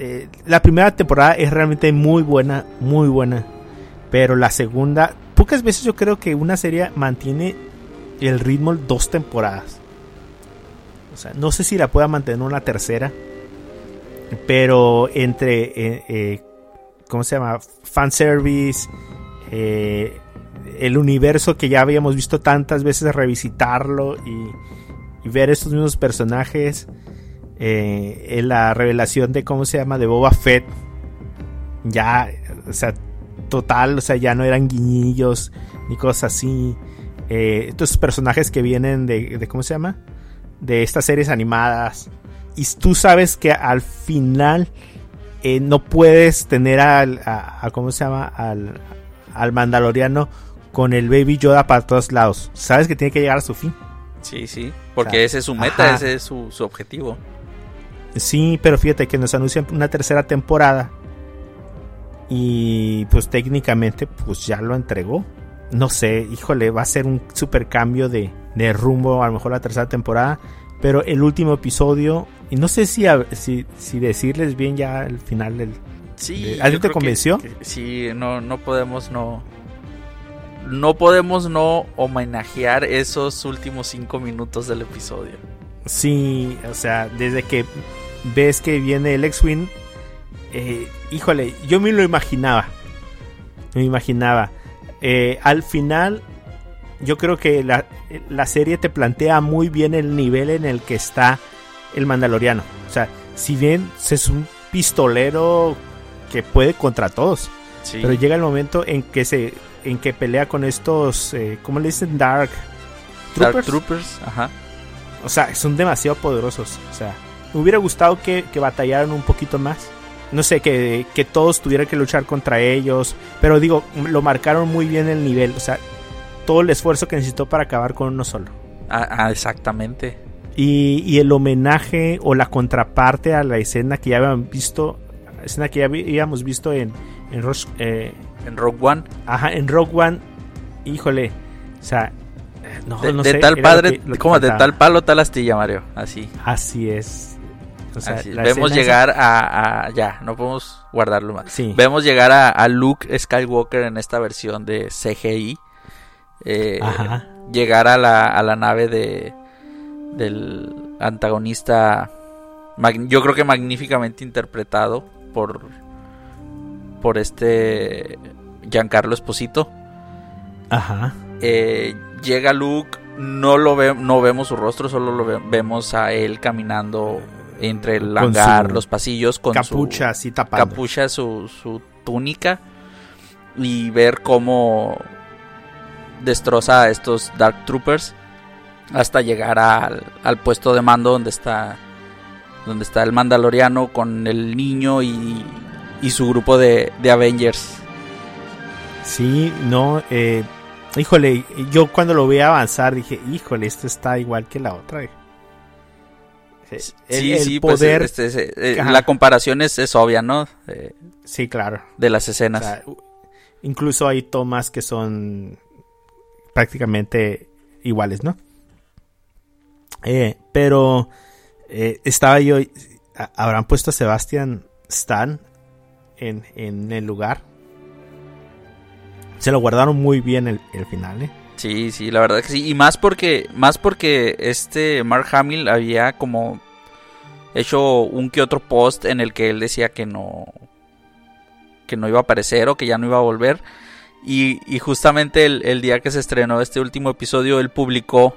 eh, la primera temporada es realmente muy buena, muy buena. Pero la segunda, pocas veces yo creo que una serie mantiene el ritmo dos temporadas. O sea, no sé si la pueda mantener una tercera. Pero entre, eh, ¿cómo se llama? Fanservice, el universo que ya habíamos visto tantas veces, revisitarlo y ver estos mismos personajes. eh, en la revelación de cómo se llama de Boba Fett. Ya, o sea, total, o sea, ya no eran guiñillos ni cosas así. Eh, estos personajes que vienen de, ¿cómo se llama? De estas series animadas. Y tú sabes que al final eh, no puedes tener al, a- ¿cómo se llama? Al, al mandaloriano con el Baby Yoda para todos lados. Sabes que tiene que llegar a su fin. Sí, sí. Porque O sea, ese es su meta, ajá. ese es su, su objetivo. Sí, pero fíjate que nos anuncian una tercera temporada. Y pues técnicamente pues ya lo entregó. No sé, híjole, va a ser un super cambio de, de rumbo a lo mejor la tercera temporada. Pero el último episodio, y no sé si, a- si, si decirles bien ya el final del... Sí. ¿De- yo ¿Alguien te que- convenció? que sí, no, no podemos no. No podemos no homenajear esos últimos cinco minutos del episodio. Sí, o sea, desde que ves que viene el X-Wing, eh, híjole, yo me lo imaginaba. Me imaginaba. Eh, al final, yo creo que la, la serie te plantea muy bien el nivel en el que está el Mandaloriano. O sea, si bien es un pistolero que puede contra todos. Sí. Pero llega el momento en que se en que pelea con estos, eh, ¿cómo le dicen? Dark Dark Troopers. Troopers, ajá. O sea, son demasiado poderosos. O sea, me hubiera gustado que, que batallaran un poquito más. No sé, que, que todos tuvieran que luchar contra ellos. Pero digo, lo marcaron muy bien el nivel. O sea, todo el esfuerzo que necesitó para acabar con uno solo. Ah, ah, exactamente. Y, y el homenaje o la contraparte a la escena que ya habíamos visto. Escena que ya habíamos visto en, en, Rush- eh, En Rogue One. ajá, en Rogue One. Híjole. O sea, no, de no de sé, tal padre, como de tal palo, tal astilla, Mario. Así. Así es. O sea, así. la Vemos llegar a, a- Ya, no podemos guardarlo más. Sí. Vemos llegar a, a Luke Skywalker en esta versión de CGI. Eh, Ajá. llegar a la, a la nave de del antagonista yo creo que magníficamente interpretado por por este Giancarlo Esposito Ajá. Eh, llega Luke no lo ve, no vemos su rostro solo lo ve- vemos a él caminando entre el hangar los pasillos con Capucha su así tapando. capucha su, su túnica y ver cómo destroza a estos Dark Troopers hasta llegar al, al puesto de mando donde está donde está el Mandaloriano con el niño y, y su grupo de, de Avengers. Sí, no, eh, híjole, yo cuando lo vi avanzar dije, híjole, esto está igual que la otra. eh. El, sí, el sí, pues, este, este, eh, la comparación es, es obvia, ¿no? Eh, sí, claro. de las O escenas. sea, incluso hay tomas que son prácticamente iguales, ¿no? Eh, pero eh, estaba yo, habrán puesto a Sebastian Stan en, en el lugar. Se lo guardaron muy bien el, el final, ¿eh? Sí, sí, la verdad que sí. Y más porque, más porque este Mark Hamill había como hecho un que otro post en el que él decía que no, que no iba a aparecer o que ya no iba a volver. Y, y justamente el, el día que se estrenó este último episodio, él publicó,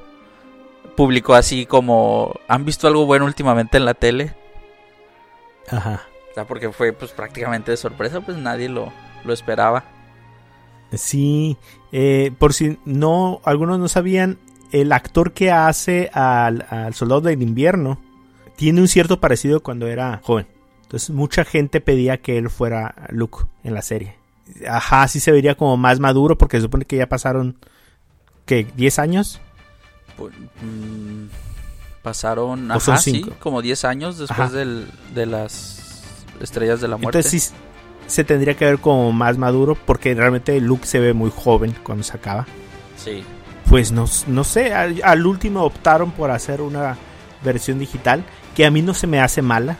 publicó así como, ¿han visto algo bueno últimamente en la tele? Ajá. O sea, porque fue pues prácticamente de sorpresa, pues nadie lo, lo esperaba. Sí, eh, por si no, algunos no sabían, el actor que hace al, al soldado del invierno tiene un cierto parecido cuando era joven. Entonces mucha gente pedía que él fuera Luke en la serie. Ajá, sí se vería como más maduro porque se supone que ya pasaron, ¿qué? ¿10 años? Pues, mm, pasaron, ¿O son ajá, sí, como 10 años después del, de las estrellas de la muerte. Entonces sí se tendría que ver como más maduro porque realmente Luke se ve muy joven cuando se acaba. Sí. Pues no, no sé, al, al último optaron por hacer una versión digital que a mí no se me hace mala.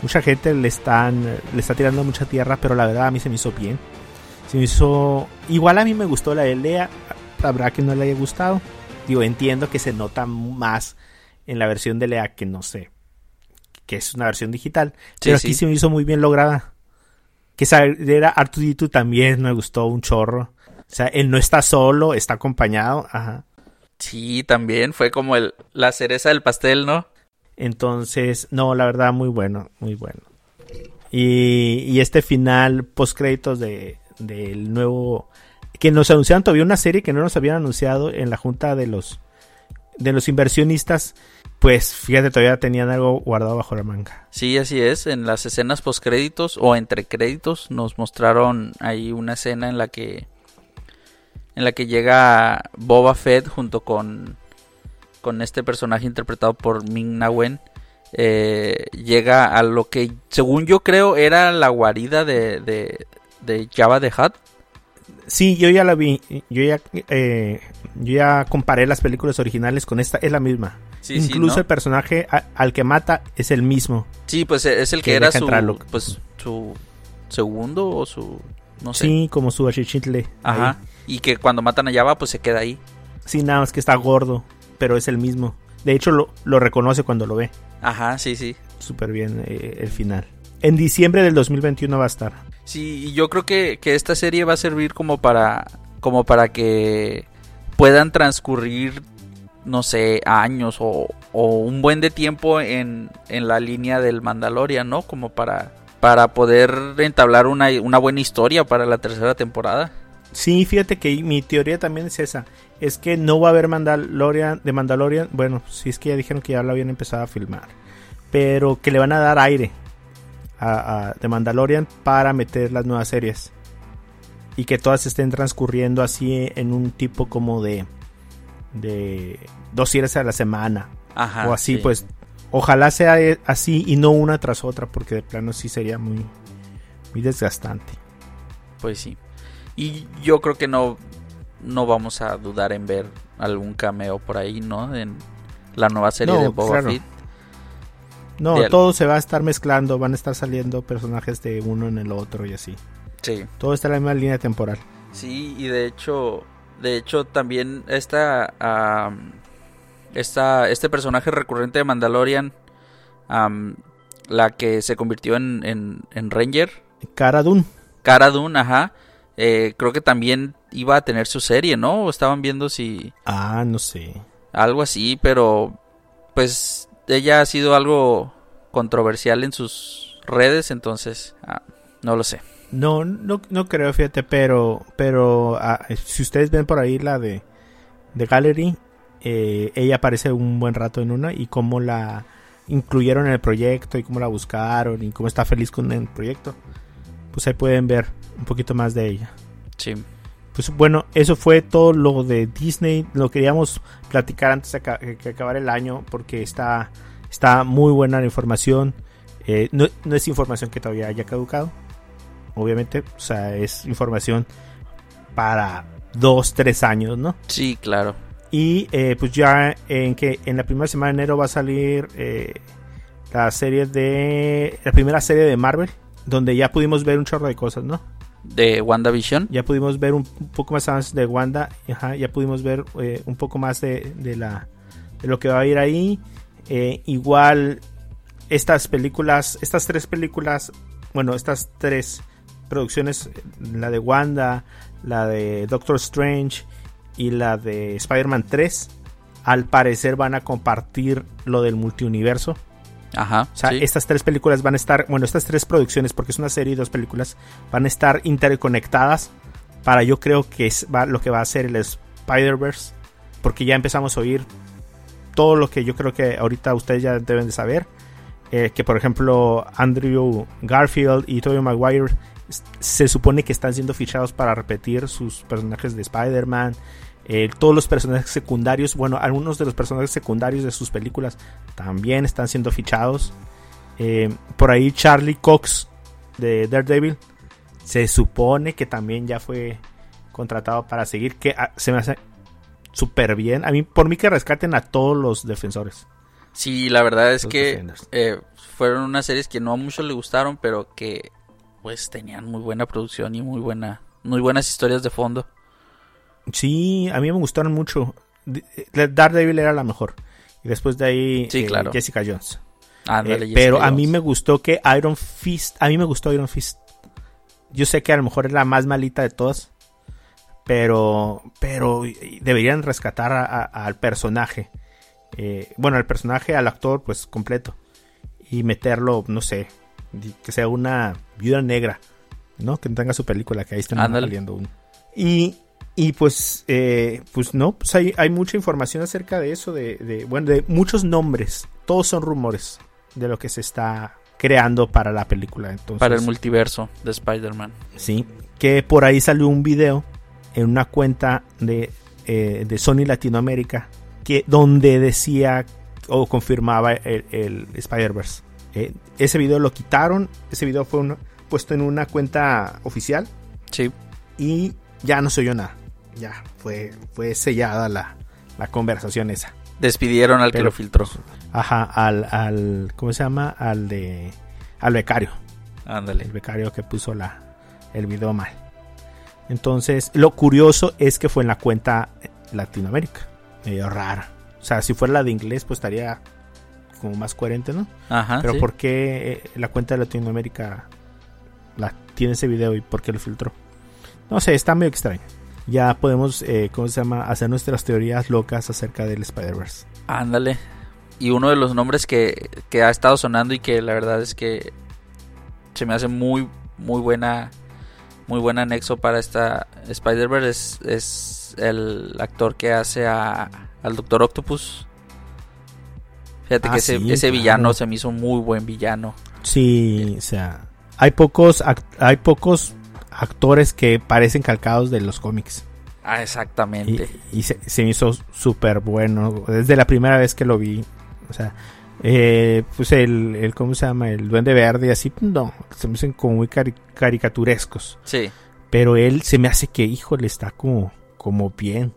Mucha gente le están le está tirando mucha tierra, pero la verdad a mí se me hizo bien. Se me hizo igual a mí me gustó la de Lea, habrá que no le haya gustado. Digo, entiendo que se nota más en la versión de Lea que no sé, que es una versión digital, Sí, pero aquí sí. se me hizo muy bien lograda. Que esa era R2D2 también me gustó un chorro. O sea, él no está solo, está acompañado, ajá. Sí, también fue como el, la cereza del pastel, ¿no? Entonces, no, la verdad, muy bueno, muy bueno. Y, y este final post créditos de del nuevo que nos anunciaron todavía una serie que no nos habían anunciado en la junta de los de los inversionistas, pues fíjate, todavía tenían algo guardado bajo la manga. Sí, así es. En las escenas postcréditos o entre créditos nos mostraron ahí una escena en la que en la que llega Boba Fett junto con con este personaje interpretado por Ming Na Wen. eh, llega a lo que según yo creo era la guarida de, de, de Java the Hutt. Sí, yo ya la vi, yo ya eh, yo ya comparé las películas originales con esta, es la misma. Sí, sí, Incluso ¿no? el personaje a- al que mata es el mismo. Sí, pues es el que, que era su, pues, su segundo o su no sé. Sí, como su achichitle. Ajá. ahí. Y que cuando matan a Java pues se queda ahí. Sí, nada más que está gordo, pero es el mismo. De hecho, lo, lo reconoce cuando lo ve. Ajá, sí, sí. Súper bien eh, el final. En diciembre del 2021 va a estar. Sí, y yo creo que, que esta serie va a servir como para como para que puedan transcurrir no sé, años o, o un buen de tiempo en, en la línea del Mandalorian, ¿no? Como para para poder entablar una, una buena historia para la tercera temporada. Sí, fíjate que mi teoría también es esa. Es que no va a haber Mandalorian de Mandalorian. Bueno, si es que ya dijeron que ya lo habían empezado a filmar. Pero que le van a dar aire a, de Mandalorian para meter las nuevas series. Y que todas estén transcurriendo así en un tipo como de. de dos series a la semana. Ajá, o así, pues. Ojalá sea así y no una tras otra. Porque de plano sí sería muy. muy desgastante. Pues sí. Y yo creo que no, no vamos a dudar en ver algún cameo por ahí, ¿no? En la nueva serie de Boba Fett. No, todo se va a estar mezclando, van a estar saliendo personajes de uno en el otro y así. Sí. Todo está en la misma línea temporal. Sí, y de hecho, de hecho también esta, esta este personaje recurrente de Mandalorian, la que se convirtió en, en, en Ranger. Cara Dune. Cara Dune, ajá. Eh, creo que también iba a tener su serie, ¿no? O estaban viendo si... Ah, no sé. Algo así, pero pues ella ha sido algo controversial en sus redes, entonces ah, no lo sé. No, no, no creo, fíjate, pero, pero ah, si ustedes ven por ahí la de, de Gallery, eh, ella aparece un buen rato en una y cómo la incluyeron en el proyecto y cómo la buscaron y cómo está feliz con el proyecto. Pues ahí pueden ver un poquito más de ella. Sí. Pues bueno, eso fue todo lo de Disney. Lo queríamos platicar antes de que acabara el año porque está, está muy buena la información. Eh, no, es información que todavía haya caducado, obviamente. O sea, es información para dos, tres años, ¿no? Sí, claro. Y eh, pues ya en que en la primera semana de enero va a salir eh, la serie de. La primera serie de Marvel. Donde ya pudimos ver un chorro de cosas, ¿no? de WandaVision. Ya pudimos ver un, poco más de Wanda, ya pudimos ver eh, un poco más de, la, de lo que va a ir ahí. Igual estas películas, estas tres películas, bueno, estas tres producciones, la de Wanda, la de Doctor Strange y la de Spider-Man 3, al parecer van a compartir lo del multiuniverso. Ajá. O sea, estas tres películas van a estar, bueno, estas tres producciones, porque es una serie y dos películas, van a estar interconectadas para yo creo que es lo que va a ser el Spider-Verse, porque ya empezamos a oír todo lo que yo creo que ahorita ustedes ya deben de saber. Eh, que por ejemplo Andrew Garfield y Tobey Maguire se supone que están siendo fichados para repetir sus personajes de Spider-Man. Eh, todos los personajes secundarios, bueno, algunos de los personajes secundarios de sus películas también están siendo fichados. Eh, por ahí Charlie Cox de Daredevil se supone que también ya fue contratado para seguir, que ah, se me hace súper bien. A mí, por mí que rescaten a todos los defensores. Sí, la verdad es que eh, fueron unas series que no a muchos le gustaron, pero que pues tenían muy buena producción y muy buena, muy buenas historias de fondo. Sí, a mí me gustaron mucho. Eh, Daredevil era la mejor. Y después de ahí sí, claro. Jessica Jones. Eh, pero a mí me gustó que Iron Fist, a mí me gustó Iron Fist. Yo sé que a lo mejor es la más malita de todas, pero pero deberían rescatar al personaje. Eh, bueno, al personaje, al actor, pues completo. Y meterlo, no sé, que sea una viuda negra, ¿no? Que tenga su película, que ahí están saliendo uno. Y y pues, eh, pues no, pues hay, hay, mucha información acerca de eso, de, bueno, de muchos nombres. Todos son rumores de lo que se está creando para la película. Entonces, para el multiverso de Spider-Man. Sí, que por ahí salió un video en una cuenta de, eh, de Sony Latinoamérica que, donde decía o confirmaba el, Spider-Verse. Eh, ese video lo quitaron, ese video fue puesto en una cuenta oficial. Sí. Y ya no se oyó nada ya fue, fue sellada la, conversación esa. Despidieron al que lo filtró. Ajá, al, al, ¿cómo se llama? Al de, al becario. Ándale. El becario que puso la, el video mal. Entonces, lo curioso es que fue en la cuenta Latinoamérica. Medio rara. O sea, si fuera la de inglés, pues estaría como más coherente, ¿no? Ajá. Pero ¿por qué eh, la cuenta de Latinoamérica la, tiene ese video y por qué lo filtró? No sé, está medio extraño ya podemos, eh, ¿cómo se llama?, hacer nuestras teorías locas acerca del Spider-Verse. Ándale. Y uno de los nombres que, que ha estado sonando y que la verdad es que se me hace muy, muy buena, muy buen anexo para esta Spider-Verse. Es, es el actor que hace a, al Doctor Octopus. Fíjate Ah, que ese, sí, ese claro. villano se me hizo muy buen villano. Sí, o sea, hay pocos, hay pocos actores que parecen calcados de los cómics. Ah, exactamente. y se, se me hizo súper bueno. Desde la primera vez que lo vi. O sea, eh, pues el, el, ¿cómo se llama? El Duende Verde y así, no, se me hacen como muy cari- caricaturescos. Sí, Pero él se me hace que, híjole, está como, como bien.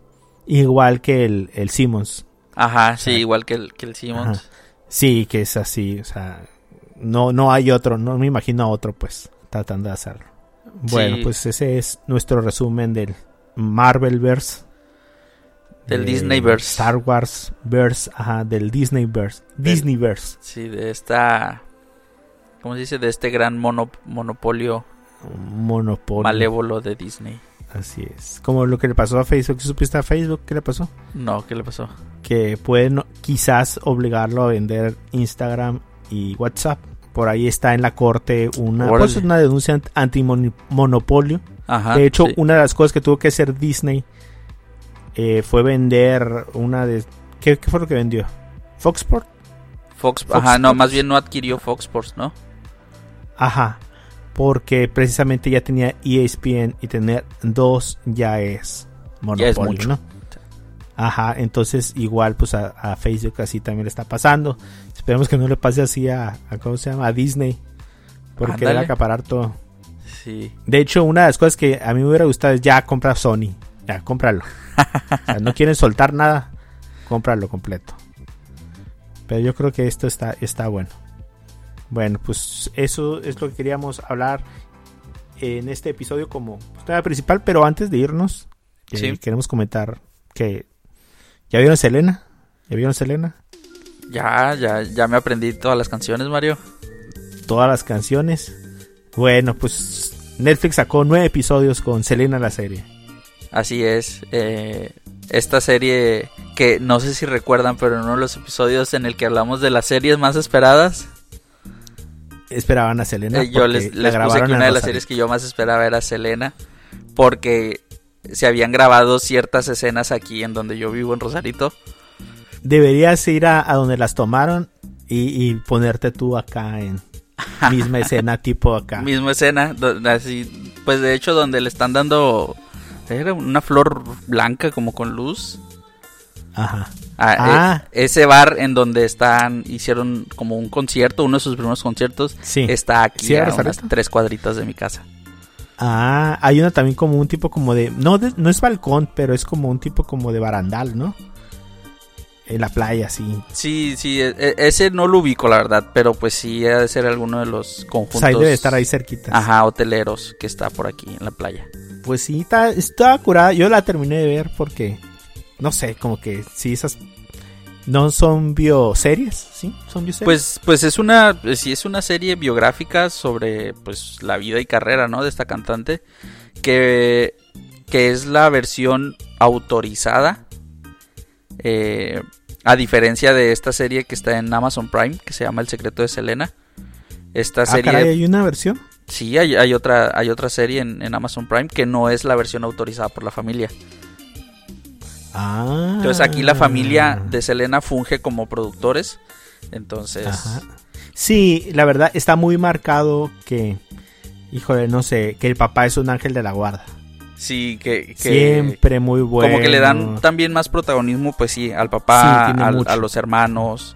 Igual que el, el Simmons. Ajá, sí, igual que el, que el Simmons. Ajá. Sí, que es así, o sea, no, no hay otro, no me imagino a otro, pues, tratando de hacerlo. Bueno, Sí. pues ese es nuestro resumen del Marvelverse. Del de Disneyverse. Star Wars Verse, ajá, del Disneyverse. Disneyverse. Sí, de esta. ¿Cómo se dice? De este gran mono- monopolio Monopolio. malévolo de Disney. Así es. Como lo que le pasó a Facebook. ¿Qué supiste a Facebook? ¿Qué le pasó? No, ¿qué le pasó? Que pueden quizás obligarlo a vender Instagram y WhatsApp. Por ahí está en la corte una, pues, una denuncia ant- antimonopolio. Ajá. de hecho, sí. una de las cosas que tuvo que hacer Disney eh, fue vender una de... ¿Qué, qué fue lo que vendió? ¿Foxport? Fox, Fox ajá, no, más bien no adquirió Fox Sports, ¿no? Ajá. Porque precisamente ya tenía ESPN y tener dos ya es monopolio, Ya es mucho. ¿no? Ajá, entonces igual pues a, a Facebook así también le está pasando. Esperemos que no le pase así a, a ¿cómo se llama? A Disney. Porque Ándale. debe acaparar todo. Sí. De hecho, una de las cosas que a mí me hubiera gustado es ya comprar Sony. Ya, cómpralo. O sea, no quieren soltar nada, cómpralo completo. Pero yo creo que esto está, está bueno. Bueno, pues eso es lo que queríamos hablar en este episodio como pues, tema principal. Pero antes de irnos, eh, queremos comentar que... ¿Ya vieron Selena? ¿Ya vieron Selena? Ya, ya, ya me aprendí todas las canciones, Mario. Todas las canciones. Bueno, pues Netflix sacó nueve episodios con Selena la serie. Así es. eh, esta serie que no sé si recuerdan, pero en uno de los episodios en el que hablamos de las series más esperadas, Esperaban a Selena. eh, yo les, les puse que una de las series que yo más esperaba era Selena, porque se habían grabado ciertas escenas aquí en donde yo vivo en Rosarito. Deberías ir a, a donde las tomaron y, y ponerte tú acá en misma escena, tipo acá. Misma escena, así, pues de hecho donde le están dando era una flor blanca como con luz. Ajá. Ah, Ah. eh, ese bar en donde están hicieron como un concierto, uno de sus primeros conciertos, Sí. está aquí ¿Sí, a unas tres cuadritas de mi casa. Ah, hay una también como un tipo como de no de- no es balcón, pero es como un tipo como de barandal, ¿no? En la playa, sí. Sí, sí, e- e- ese no lo ubico la verdad, pero pues sí ha de ser alguno de los conjuntos. Pues ahí debe estar ahí cerquita. Ajá, hoteleros que está por aquí en la playa. Pues sí, está, está curada. Yo la terminé de ver porque no sé, como que sí esas no son bioseries, ¿sí? Son bioseries. Pues, pues es una, pues sí es una serie biográfica sobre pues la vida y carrera, ¿no? De esta cantante que, que es la versión autorizada, eh, a diferencia de esta serie que está en Amazon Prime que se llama El secreto de Selena. Esta ah, serie, caray, hay una versión. sí, hay, hay otra, hay otra serie en, en Amazon Prime que no es la versión autorizada por la familia. Ah. Entonces aquí la familia de Selena funge como productores. Entonces, Ajá. Sí, la verdad está muy marcado que, híjole, no sé, que el papá es un ángel de la guarda. sí, que, que Siempre muy bueno. como que le dan también más protagonismo, pues sí, al papá, Sí, al- a los hermanos.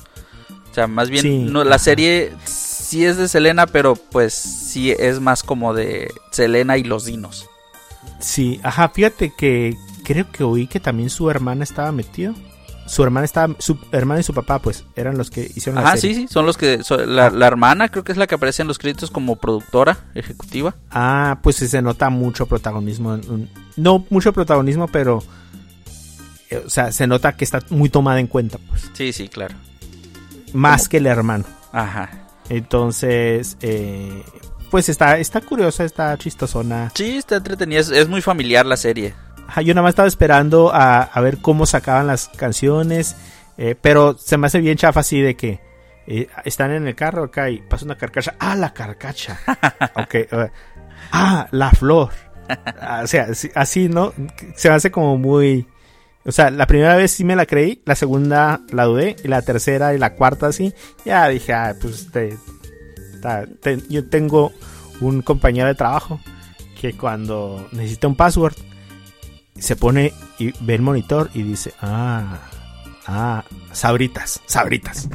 O sea, más bien, Sí, no, la serie sí es de Selena, pero pues sí es más como de Selena y los dinos. Sí, ajá, fíjate que creo que oí que también su hermana estaba metido. Su hermana estaba, su hermana y su papá, pues, eran los que hicieron la serie. sí, sí, son los que... so- la, la hermana creo que es la que aparece en los créditos como productora ejecutiva. Ah, pues sí se nota mucho protagonismo. No mucho protagonismo, pero. eh, O sea, se nota que está muy tomada en cuenta, pues. Sí, sí, claro. Más que el hermano. Ajá. Entonces, eh, pues está, está curiosa, está chistosona. Sí, está entretenida, es, es muy familiar la serie. Ajá, yo nada más estaba esperando a, a ver cómo sacaban las canciones. eh, pero se me hace bien chafa así de que eh, están en el carro acá y pasa una carcacha. Ah, la carcacha. ok. uh, ah, la flor. Ah, o sea, así- así, ¿no? Se me hace como muy... O sea, la primera vez sí me la creí, la segunda la dudé, y la tercera y la cuarta sí. Ya dije, ah, pues te- ta- te- yo tengo un compañero de trabajo que cuando necesita un password se pone y ve el monitor y dice, ah, ah, sabritas, sabritas.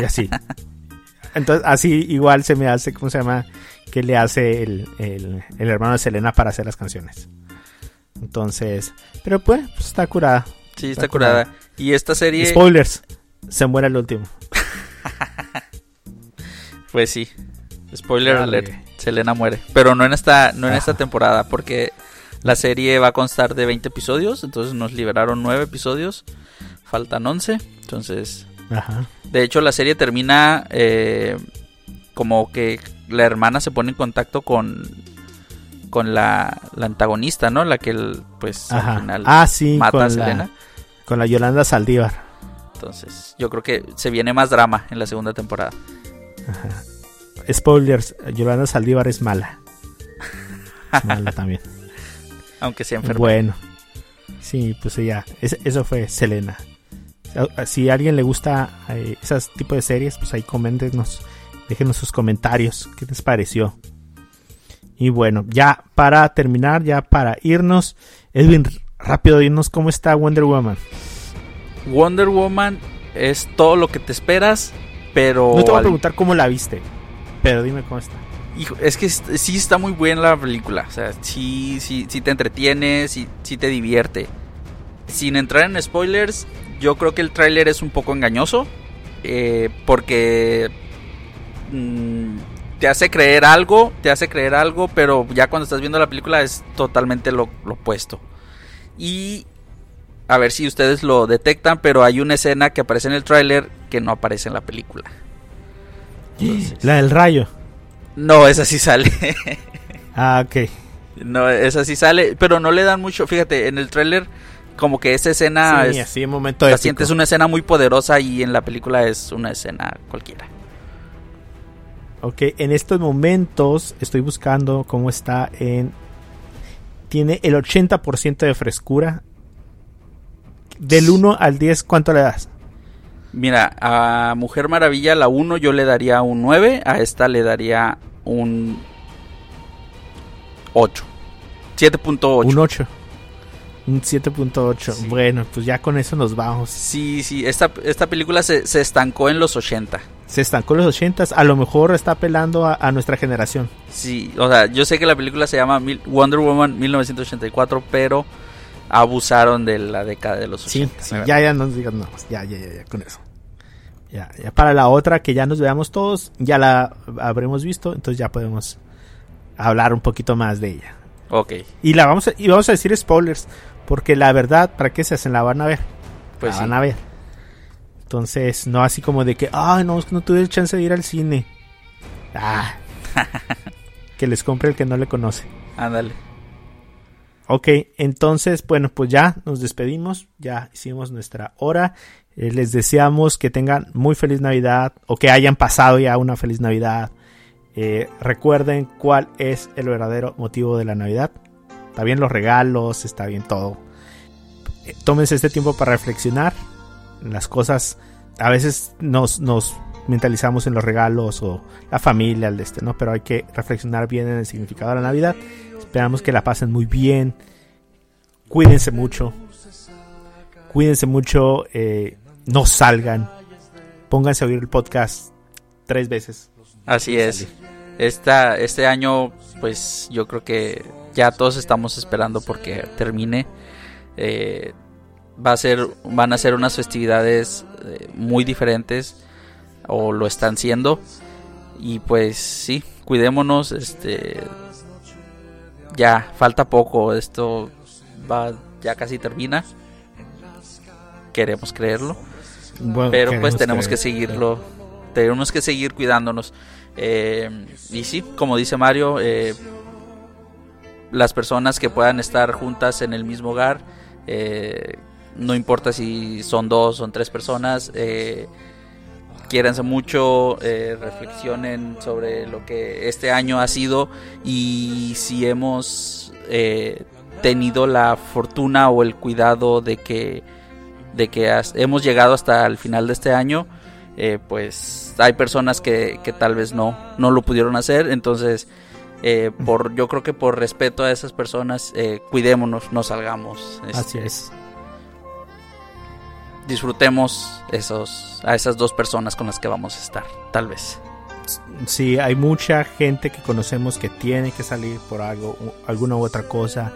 Y así. Entonces, así igual se me hace, ¿cómo se llama? Que le hace el, el, el hermano de Selena para hacer las canciones. Entonces, pero pues, pues está curada. Sí, Está está curada. Y esta serie, Spoilers, se muere el último. pues sí. Spoiler alert. Selena muere. Pero no en esta, no en esta Ajá. temporada, porque la serie va a constar de 20 episodios. Entonces nos liberaron 9 episodios. Faltan 11. Entonces, Ajá. de hecho, la serie termina eh, como que la hermana se pone en contacto con con la, la antagonista, ¿no? La que el, pues Ajá. al final Ah, sí, mata a Selena. la, con la Yolanda Saldívar. Entonces, yo creo que se viene más drama en la segunda temporada. Ajá. Spoilers, Yolanda Saldívar es mala. Es mala también. Aunque sea enferma. Bueno, sí, pues ya, es- eso fue Selena. Si- a alguien le gusta eh, esas tipos de series, pues ahí coméntenos, déjenos sus comentarios, qué les pareció. Y bueno, ya para terminar, ya para irnos, Edwin, rápido dinos cómo está Wonder Woman. Wonder Woman es todo lo que te esperas, pero No te voy a preguntar cómo la viste, pero dime cómo está. Hijo, es que sí está muy buena la película, o sea, sí, sí, sí te entretiene, sí, sí te divierte. Sin entrar en spoilers, yo creo que el tráiler es un poco engañoso, eh, porque mm, te hace creer algo, te hace creer algo, pero ya cuando estás viendo la película es totalmente lo, lo opuesto. Y a ver si ustedes lo detectan, pero hay una escena que aparece en el tráiler que no aparece en la película. Entonces- La del rayo. No, esa sí sale. Ah, ok. no, esa sí sale, pero no le dan mucho. Fíjate, en el tráiler como que esa escena sí, es, así en momento la sientes una escena muy poderosa y en la película es una escena cualquiera. Ok, en estos momentos estoy buscando cómo está en... Tiene el 80% de frescura. Del 1 al 10, ¿cuánto le das? Mira, a Mujer Maravilla la 1 yo le daría un 9, a esta le daría un 8. 7.8. Un 8. Un 7.8. Sí. Bueno, pues ya con eso nos vamos. Sí, sí, esta, esta película se, se estancó en los 80. Se estancó en los 80 A lo mejor está apelando a, a nuestra generación. Sí, o sea, yo sé que la película se llama Mil- Wonder Woman 1984, pero abusaron de la década de los Sí, 80. sí, ya, ya no nos digas nada más. Ya, ya, ya, ya, con eso. Ya, ya para la otra que ya nos veamos todos, ya la habremos visto, entonces ya podemos hablar un poquito más de ella. Ok, Y la vamos a, y vamos a decir spoilers, porque la verdad, ¿para qué se hacen? La van a ver. pues la sí. van a ver. Entonces, no así como de que, ay, no, no tuve chance de ir al cine. Ah. que les compre el que no le conoce. Ándale. Ok, entonces, bueno, pues ya nos despedimos, ya hicimos nuestra hora. Eh, les deseamos que tengan muy feliz Navidad o que hayan pasado ya una feliz Navidad. Eh, recuerden cuál es el verdadero motivo de la Navidad. Está bien los regalos, está bien todo. Eh, tómense este tiempo para reflexionar. Las cosas, a veces nos, nos mentalizamos en los regalos o la familia, este, ¿no? Pero hay que reflexionar bien en el significado de la Navidad. Esperamos que la pasen muy bien. Cuídense mucho. Cuídense mucho. No salgan. Pónganse a oír el podcast tres veces. Así es. Esta, este año, pues yo creo que ya todos estamos esperando porque termine. Eh, va a ser, van a ser unas festividades eh, muy diferentes o lo están siendo. Y pues sí, cuidémonos. Este, ya falta poco. Esto va, ya casi termina. Queremos creerlo. Bueno, Pero pues tenemos que seguirlo. Tenemos que seguir cuidándonos. Eh, y sí, como dice Mario, eh, las personas que puedan estar juntas en el mismo hogar, eh, no importa si son dos, son tres personas, eh, quiéranse mucho, eh, reflexionen sobre lo que este año ha sido y si hemos eh, tenido la fortuna o el cuidado de que, de que hemos llegado hasta el final de este año, eh, pues hay personas que, que, tal vez no, no lo pudieron hacer, entonces por, yo creo que por respeto a esas personas, cuidémonos, no salgamos. Así este, es disfrutemos esos, a esas dos personas con las que vamos a estar, tal vez. Sí, hay mucha gente que conocemos que tiene que salir por algo, alguna u otra cosa.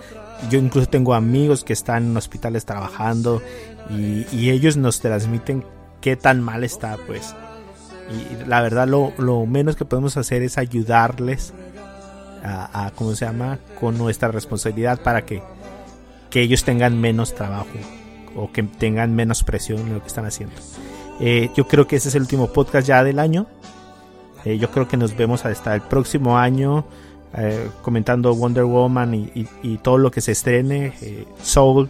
Yo incluso tengo amigos que están en hospitales trabajando y, ellos nos transmiten qué tan mal está, pues. Y la verdad lo, lo menos que podemos hacer es ayudarles a, a, ¿cómo se llama? Con nuestra responsabilidad para que, que ellos tengan menos trabajo o que tengan menos presión en lo que están haciendo. Eh, yo creo que ese es el último podcast ya del año. Eh, yo creo que nos vemos hasta el próximo año eh, comentando Wonder Woman y, todo lo que se estrene, Soul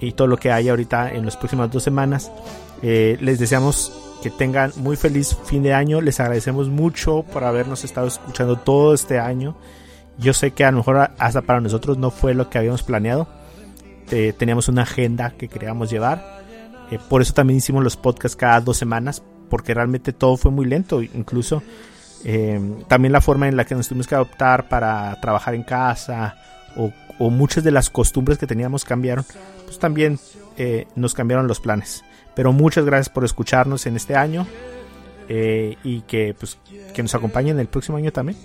y todo lo que hay ahorita en las próximas dos semanas. les deseamos que tengan muy feliz fin de año. Les agradecemos mucho por habernos estado escuchando todo este año. Yo sé que a lo mejor hasta para nosotros no fue lo que habíamos planeado este, teníamos una agenda que queríamos llevar. Eh, por eso también hicimos los podcasts cada dos semanas, porque realmente todo fue muy lento. Incluso eh, también la forma en la que nos tuvimos que adoptar para trabajar en casa o, muchas de las costumbres que teníamos cambiaron, pues también eh, nos cambiaron los planes. Pero muchas gracias por escucharnos en este año y que, pues, que nos acompañen el próximo año también.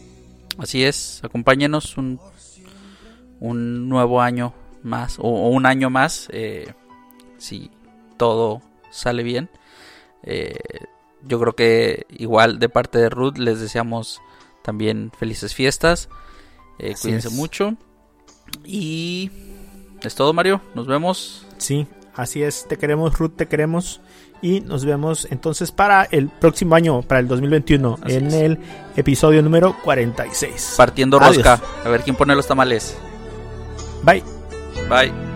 Así es, acompáñenos un, un nuevo año más o, un año más eh, si todo sale bien. Eh, yo creo que igual de parte de Ruth les deseamos también felices fiestas. Eh, cuídense mucho. Y es todo, Mario. Nos vemos. Sí, así es. Te queremos, Ruth, te queremos. Y nos vemos entonces para el próximo año, para el 2021, en el episodio número 46. Partiendo rosca. A ver quién pone los tamales. Bye. Bye.